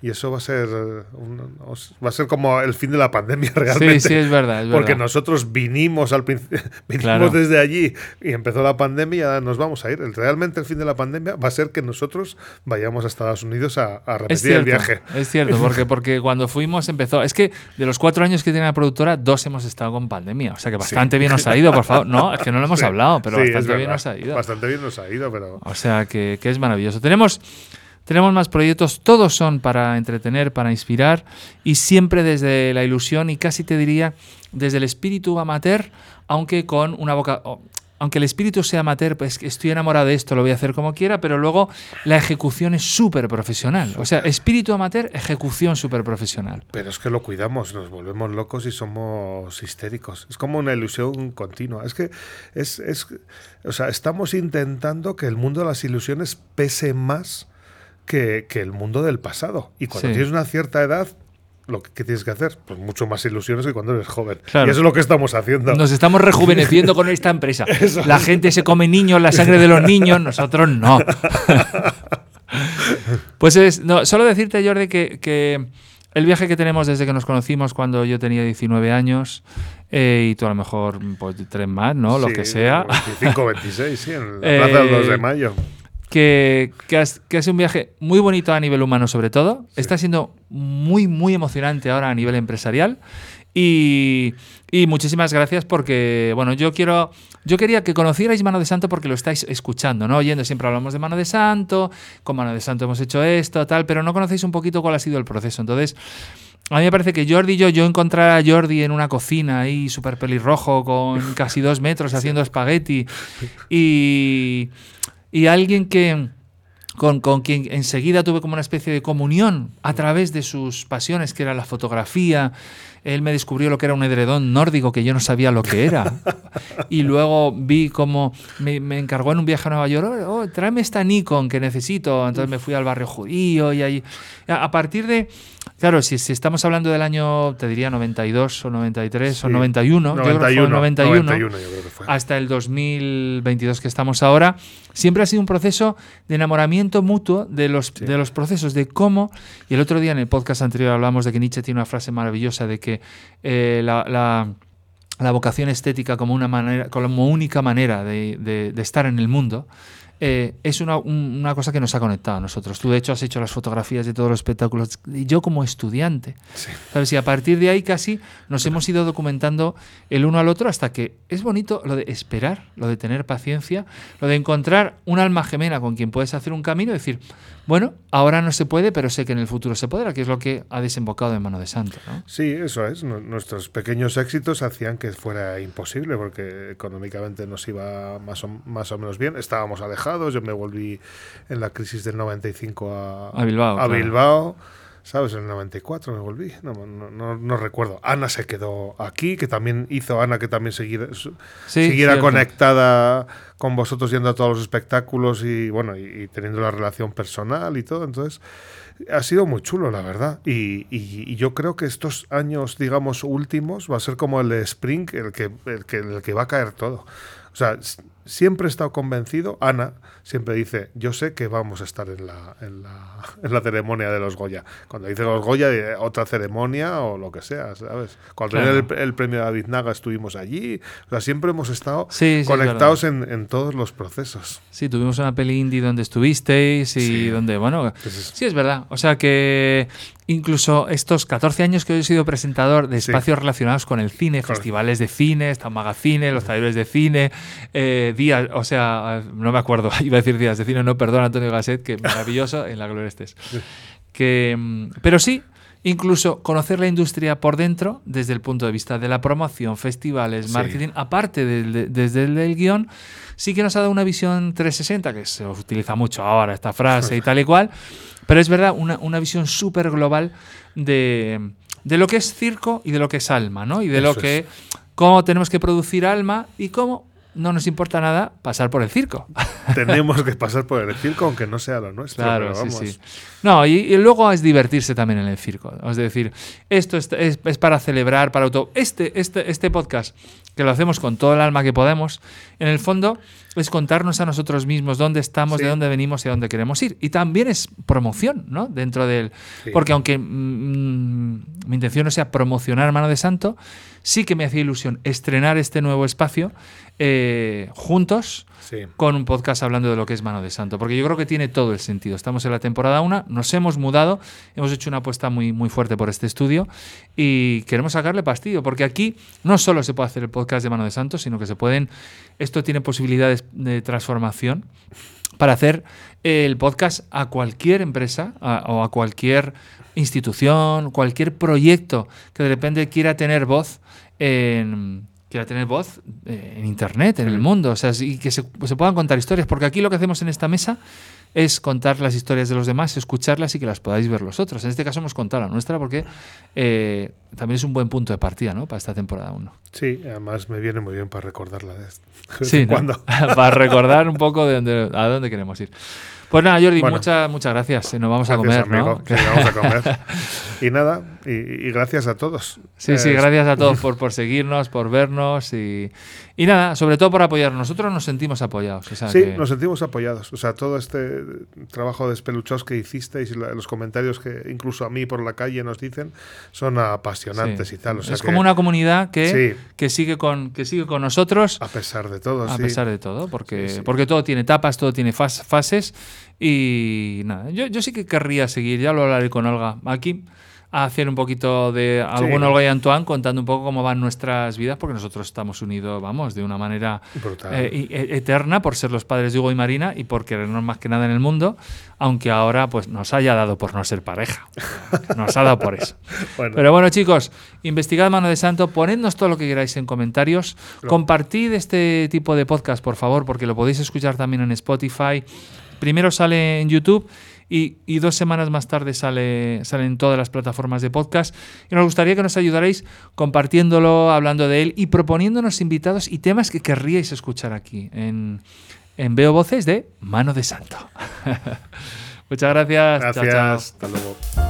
S2: Y eso va a ser un- va a ser como el fin de la pandemia realmente.
S1: Sí, sí, es verdad. Es
S2: Porque
S1: verdad.
S2: nosotros vinimos al vinimos
S1: Claro.
S2: desde allí y empezó la pandemia, nos vamos a ir. Realmente el fin de la pandemia va a ser que nosotros vayamos a Estados Unidos a, a repetir
S1: cierto,
S2: el viaje.
S1: es cierto, porque, porque cuando fuimos empezó. Es que de los cuatro años que tiene la productora, dos hemos estado con pandemia. O sea que bastante bien nos ha ido, por favor. No, es que no lo hemos
S2: Sí,
S1: hablado, pero
S2: sí,
S1: bastante bien nos ha ido.
S2: Bastante bien nos ha ido, pero
S1: O sea que, que es maravilloso. Tenemos, tenemos más proyectos, todos son para entretener, para inspirar y siempre desde la ilusión y casi te diría desde el espíritu amateur, aunque con una boca. aunque el espíritu sea amateur, pues estoy enamorado de esto, lo voy a hacer como quiera, pero luego la ejecución es súper profesional. O sea, espíritu amateur, ejecución súper profesional.
S2: Pero es que lo cuidamos, nos volvemos locos y somos histéricos. Es como una ilusión continua. Es que es, es o sea, estamos intentando que el mundo de las ilusiones pese más que, que el mundo del pasado. Y cuando
S1: Sí.
S2: tienes una cierta edad, lo que, ¿qué tienes que hacer? Pues mucho más ilusiones que cuando eres joven.
S1: Claro.
S2: Y eso es lo que estamos haciendo.
S1: Nos estamos rejuveneciendo con esta empresa. La gente se come niños, la sangre de los niños, nosotros no. Pues es, no, solo decirte, Jordi, que, que el viaje que tenemos desde que nos conocimos cuando yo tenía 19 años eh, y tú a lo mejor pues, tres más, ¿no? Lo
S2: Sí,
S1: que sea.
S2: 25, 26, sí, en la
S1: Eh,
S2: plaza del 2 de mayo.
S1: Que, que, has- que ha sido un viaje muy bonito a nivel humano sobre todo. Está siendo muy, muy emocionante ahora a nivel empresarial. Y, y muchísimas gracias porque, bueno, yo quiero, yo quería que conocierais Mano de Santo porque lo estáis escuchando, ¿no? Oyendo, siempre hablamos de Mano de Santo, con Mano de Santo hemos hecho esto, tal, pero no conocéis un poquito cuál ha sido el proceso. Entonces, a mí me parece que Jordi y yo, yo encontrar a Jordi en una cocina ahí súper pelirrojo con casi dos metros haciendo espagueti y, y alguien que con, con quien enseguida tuve como una especie de comunión a través de sus pasiones, que era la fotografía. Él me descubrió lo que era un edredón nórdico que yo no sabía lo que era. Y luego vi cómo me, me encargó en un viaje a Nueva York, oh, oh, tráeme esta Nikon que necesito. Entonces me fui al barrio judío y ahí... A a partir de... Claro, si, si estamos hablando del año, te diría 92 o 93 o
S2: Sí.
S1: 91, yo creo que fue 91,
S2: 91 yo creo que fue.
S1: hasta el 2022 que estamos ahora, siempre ha sido un proceso de enamoramiento mutuo de los, de los procesos, de cómo, y el otro día en el podcast anterior hablamos de que Nietzsche tiene una frase maravillosa de que eh, la, la- la vocación estética como, una manera, como única manera de, de- de estar en el mundo. Eh, es una, un- una cosa que nos ha conectado a nosotros. Tú, de hecho, has hecho las fotografías de todos los espectáculos. Y yo, como estudiante,
S2: Sí.
S1: ¿Sabes? Y a partir de ahí casi nos hemos ido documentando el uno al otro hasta que es bonito lo de esperar, lo de tener paciencia, lo de encontrar un alma gemela con quien puedes hacer un camino y decir, bueno, ahora no se puede, pero sé que en el futuro se podrá, que es lo que ha desembocado en mano de santo. ¿no?
S2: Sí, eso es. Nu- Nuestros pequeños éxitos hacían que fuera imposible porque económicamente nos iba más o, más o menos bien. Estábamos alejados. Yo me volví en la crisis del 95 a,
S1: A Bilbao,
S2: A
S1: claro.
S2: Bilbao. ¿Sabes? En el 94 me volví. No, no, no- no recuerdo. Ana se quedó aquí, que también hizo Ana que también siguiera, su-
S1: Sí,
S2: siguiera
S1: cierto.
S2: conectada con vosotros yendo a todos los espectáculos y bueno, y, y teniendo la relación personal y todo. Entonces, ha sido muy chulo, la verdad. Y, y- y yo creo que estos años, digamos, últimos, va a ser como el de Spring, el que, el que, el que va a caer todo. O sea, siempre he estado convencido, Ana siempre dice, yo sé que vamos a estar en la, en la, en la ceremonia de los Goya. Cuando dice los Goya, eh, otra ceremonia o lo que sea, ¿sabes? Cuando
S1: Claro.
S2: el, el premio David Naga estuvimos allí. O sea, siempre hemos estado
S1: Sí, sí, es
S2: conectados en, en todos los procesos.
S1: Sí, tuvimos una peli indie donde estuvisteis y
S2: Sí.
S1: donde, bueno,
S2: Entonces-
S1: sí es verdad. O sea que incluso estos 14 años que he sido presentador de
S2: Sí.
S1: espacios relacionados con el cine,
S2: Claro.
S1: festivales de cine, está Magacine, los talleres de cine, eh, días, o sea, no me acuerdo, iba a decir días de cine, no, perdón, Antonio Gasset, que maravilloso, en la gloria estés. Que, mm, pero sí, incluso conocer la industria por dentro, desde el punto de vista de la promoción, festivales,
S2: Sí.
S1: marketing, aparte del- de- desde el del guion, sí que nos ha dado una visión 360, que se utiliza mucho ahora esta frase y tal y cual, pero es verdad, una, una visión súper global de, de lo que es circo y de lo que es alma, ¿no? Y de lo que,
S2: es.
S1: cómo tenemos que producir alma y cómo no nos importa nada pasar por el circo.
S2: Tenemos que pasar por el circo, aunque no sea lo nuestro.
S1: Claro,
S2: pero
S1: sí,
S2: vamos.
S1: sí. No, y, y luego es divertirse también en el circo. Es decir, esto es, es- es para celebrar, para auto. Este, este, este podcast, que lo hacemos con todo el alma que podemos, en el fondo es contarnos a nosotros mismos dónde estamos,
S2: Sí.
S1: de dónde venimos y a dónde queremos ir. Y también es promoción, ¿no? Dentro del. Porque aunque mm, mi intención no sea promocionar Mano de Santo, sí que me hacía ilusión estrenar este nuevo espacio eh, juntos
S2: Sí.
S1: con un podcast hablando de lo que es Mano de Santo, porque yo creo que tiene todo el sentido. Estamos en la temporada 1, nos hemos mudado, hemos hecho una apuesta muy, muy fuerte por este estudio y queremos sacarle pastillo, porque aquí no solo se puede hacer el podcast de Mano de Santo, sino que se pueden, esto tiene posibilidades de transformación para hacer el podcast a cualquier empresa a- o a cualquier institución, cualquier proyecto que de repente quiera tener voz en quiera tener voz eh, en internet, en el mundo, o sea, y que se, se puedan contar historias, porque aquí lo que hacemos en esta mesa es contar las historias de los demás, escucharlas y que las podáis ver los otros. En este caso hemos contado la nuestra porque eh, también es un buen punto de partida ¿no? para esta temporada 1.
S2: Sí, además me viene muy bien para recordarla de
S1: Sí, ¿no?
S2: cuando.
S1: para recordar un poco de dónde, a dónde queremos ir. Pues nada, Jordi,
S2: Bueno.
S1: muchas, muchas gracias. Nos vamos a
S2: Gracias,
S1: comer, ¿no?
S2: amigo, que vamos a comer. y nada, y, y gracias a todos.
S1: Sí, sí,
S2: Eh,
S1: gracias a todos por, por seguirnos, por vernos y, y nada, sobre todo por apoyarnos. Nosotros nos sentimos apoyados. o sea
S2: Sí,
S1: que-
S2: nos sentimos apoyados. O sea, todo este trabajo de espeluchos que hicisteis y los comentarios que incluso a mí por la calle nos dicen son apasionantes
S1: sí.
S2: y tal. O sea
S1: es
S2: que,
S1: como una comunidad que,
S2: Sí.
S1: que, sigue con, que sigue con nosotros
S2: A pesar de todo,
S1: a
S2: sí.
S1: pesar de todo, porque,
S2: Sí, sí.
S1: porque todo tiene etapas, todo tiene fas- fases y nada, yo, yo sí que querría seguir, ya lo hablaré con Olga aquí, a hacer un poquito de algún
S2: Sí.
S1: Olga y Antoine contando un poco cómo van nuestras vidas, porque nosotros estamos unidos, vamos, de una manera eh, e- eterna por ser los padres de Hugo y Marina y por querernos más que nada en el mundo, aunque ahora pues nos haya dado por no ser pareja. Nos ha dado por eso.
S2: Bueno,
S1: Pero bueno, chicos, investigad Mano de Santo, ponednos todo lo que queráis en comentarios, compartid este tipo de podcast, por favor, porque lo podéis escuchar también en Spotify. Primero sale en YouTube y, y dos semanas más tarde sale, sale en todas las plataformas de podcast. Y nos gustaría que nos ayudaréis compartiéndolo, hablando de él y proponiéndonos invitados y temas que querríais escuchar aquí en, en Veo Voces de Mano de Santo. Muchas gracias. Chao,
S2: gracias.
S1: chao.
S2: Hasta luego.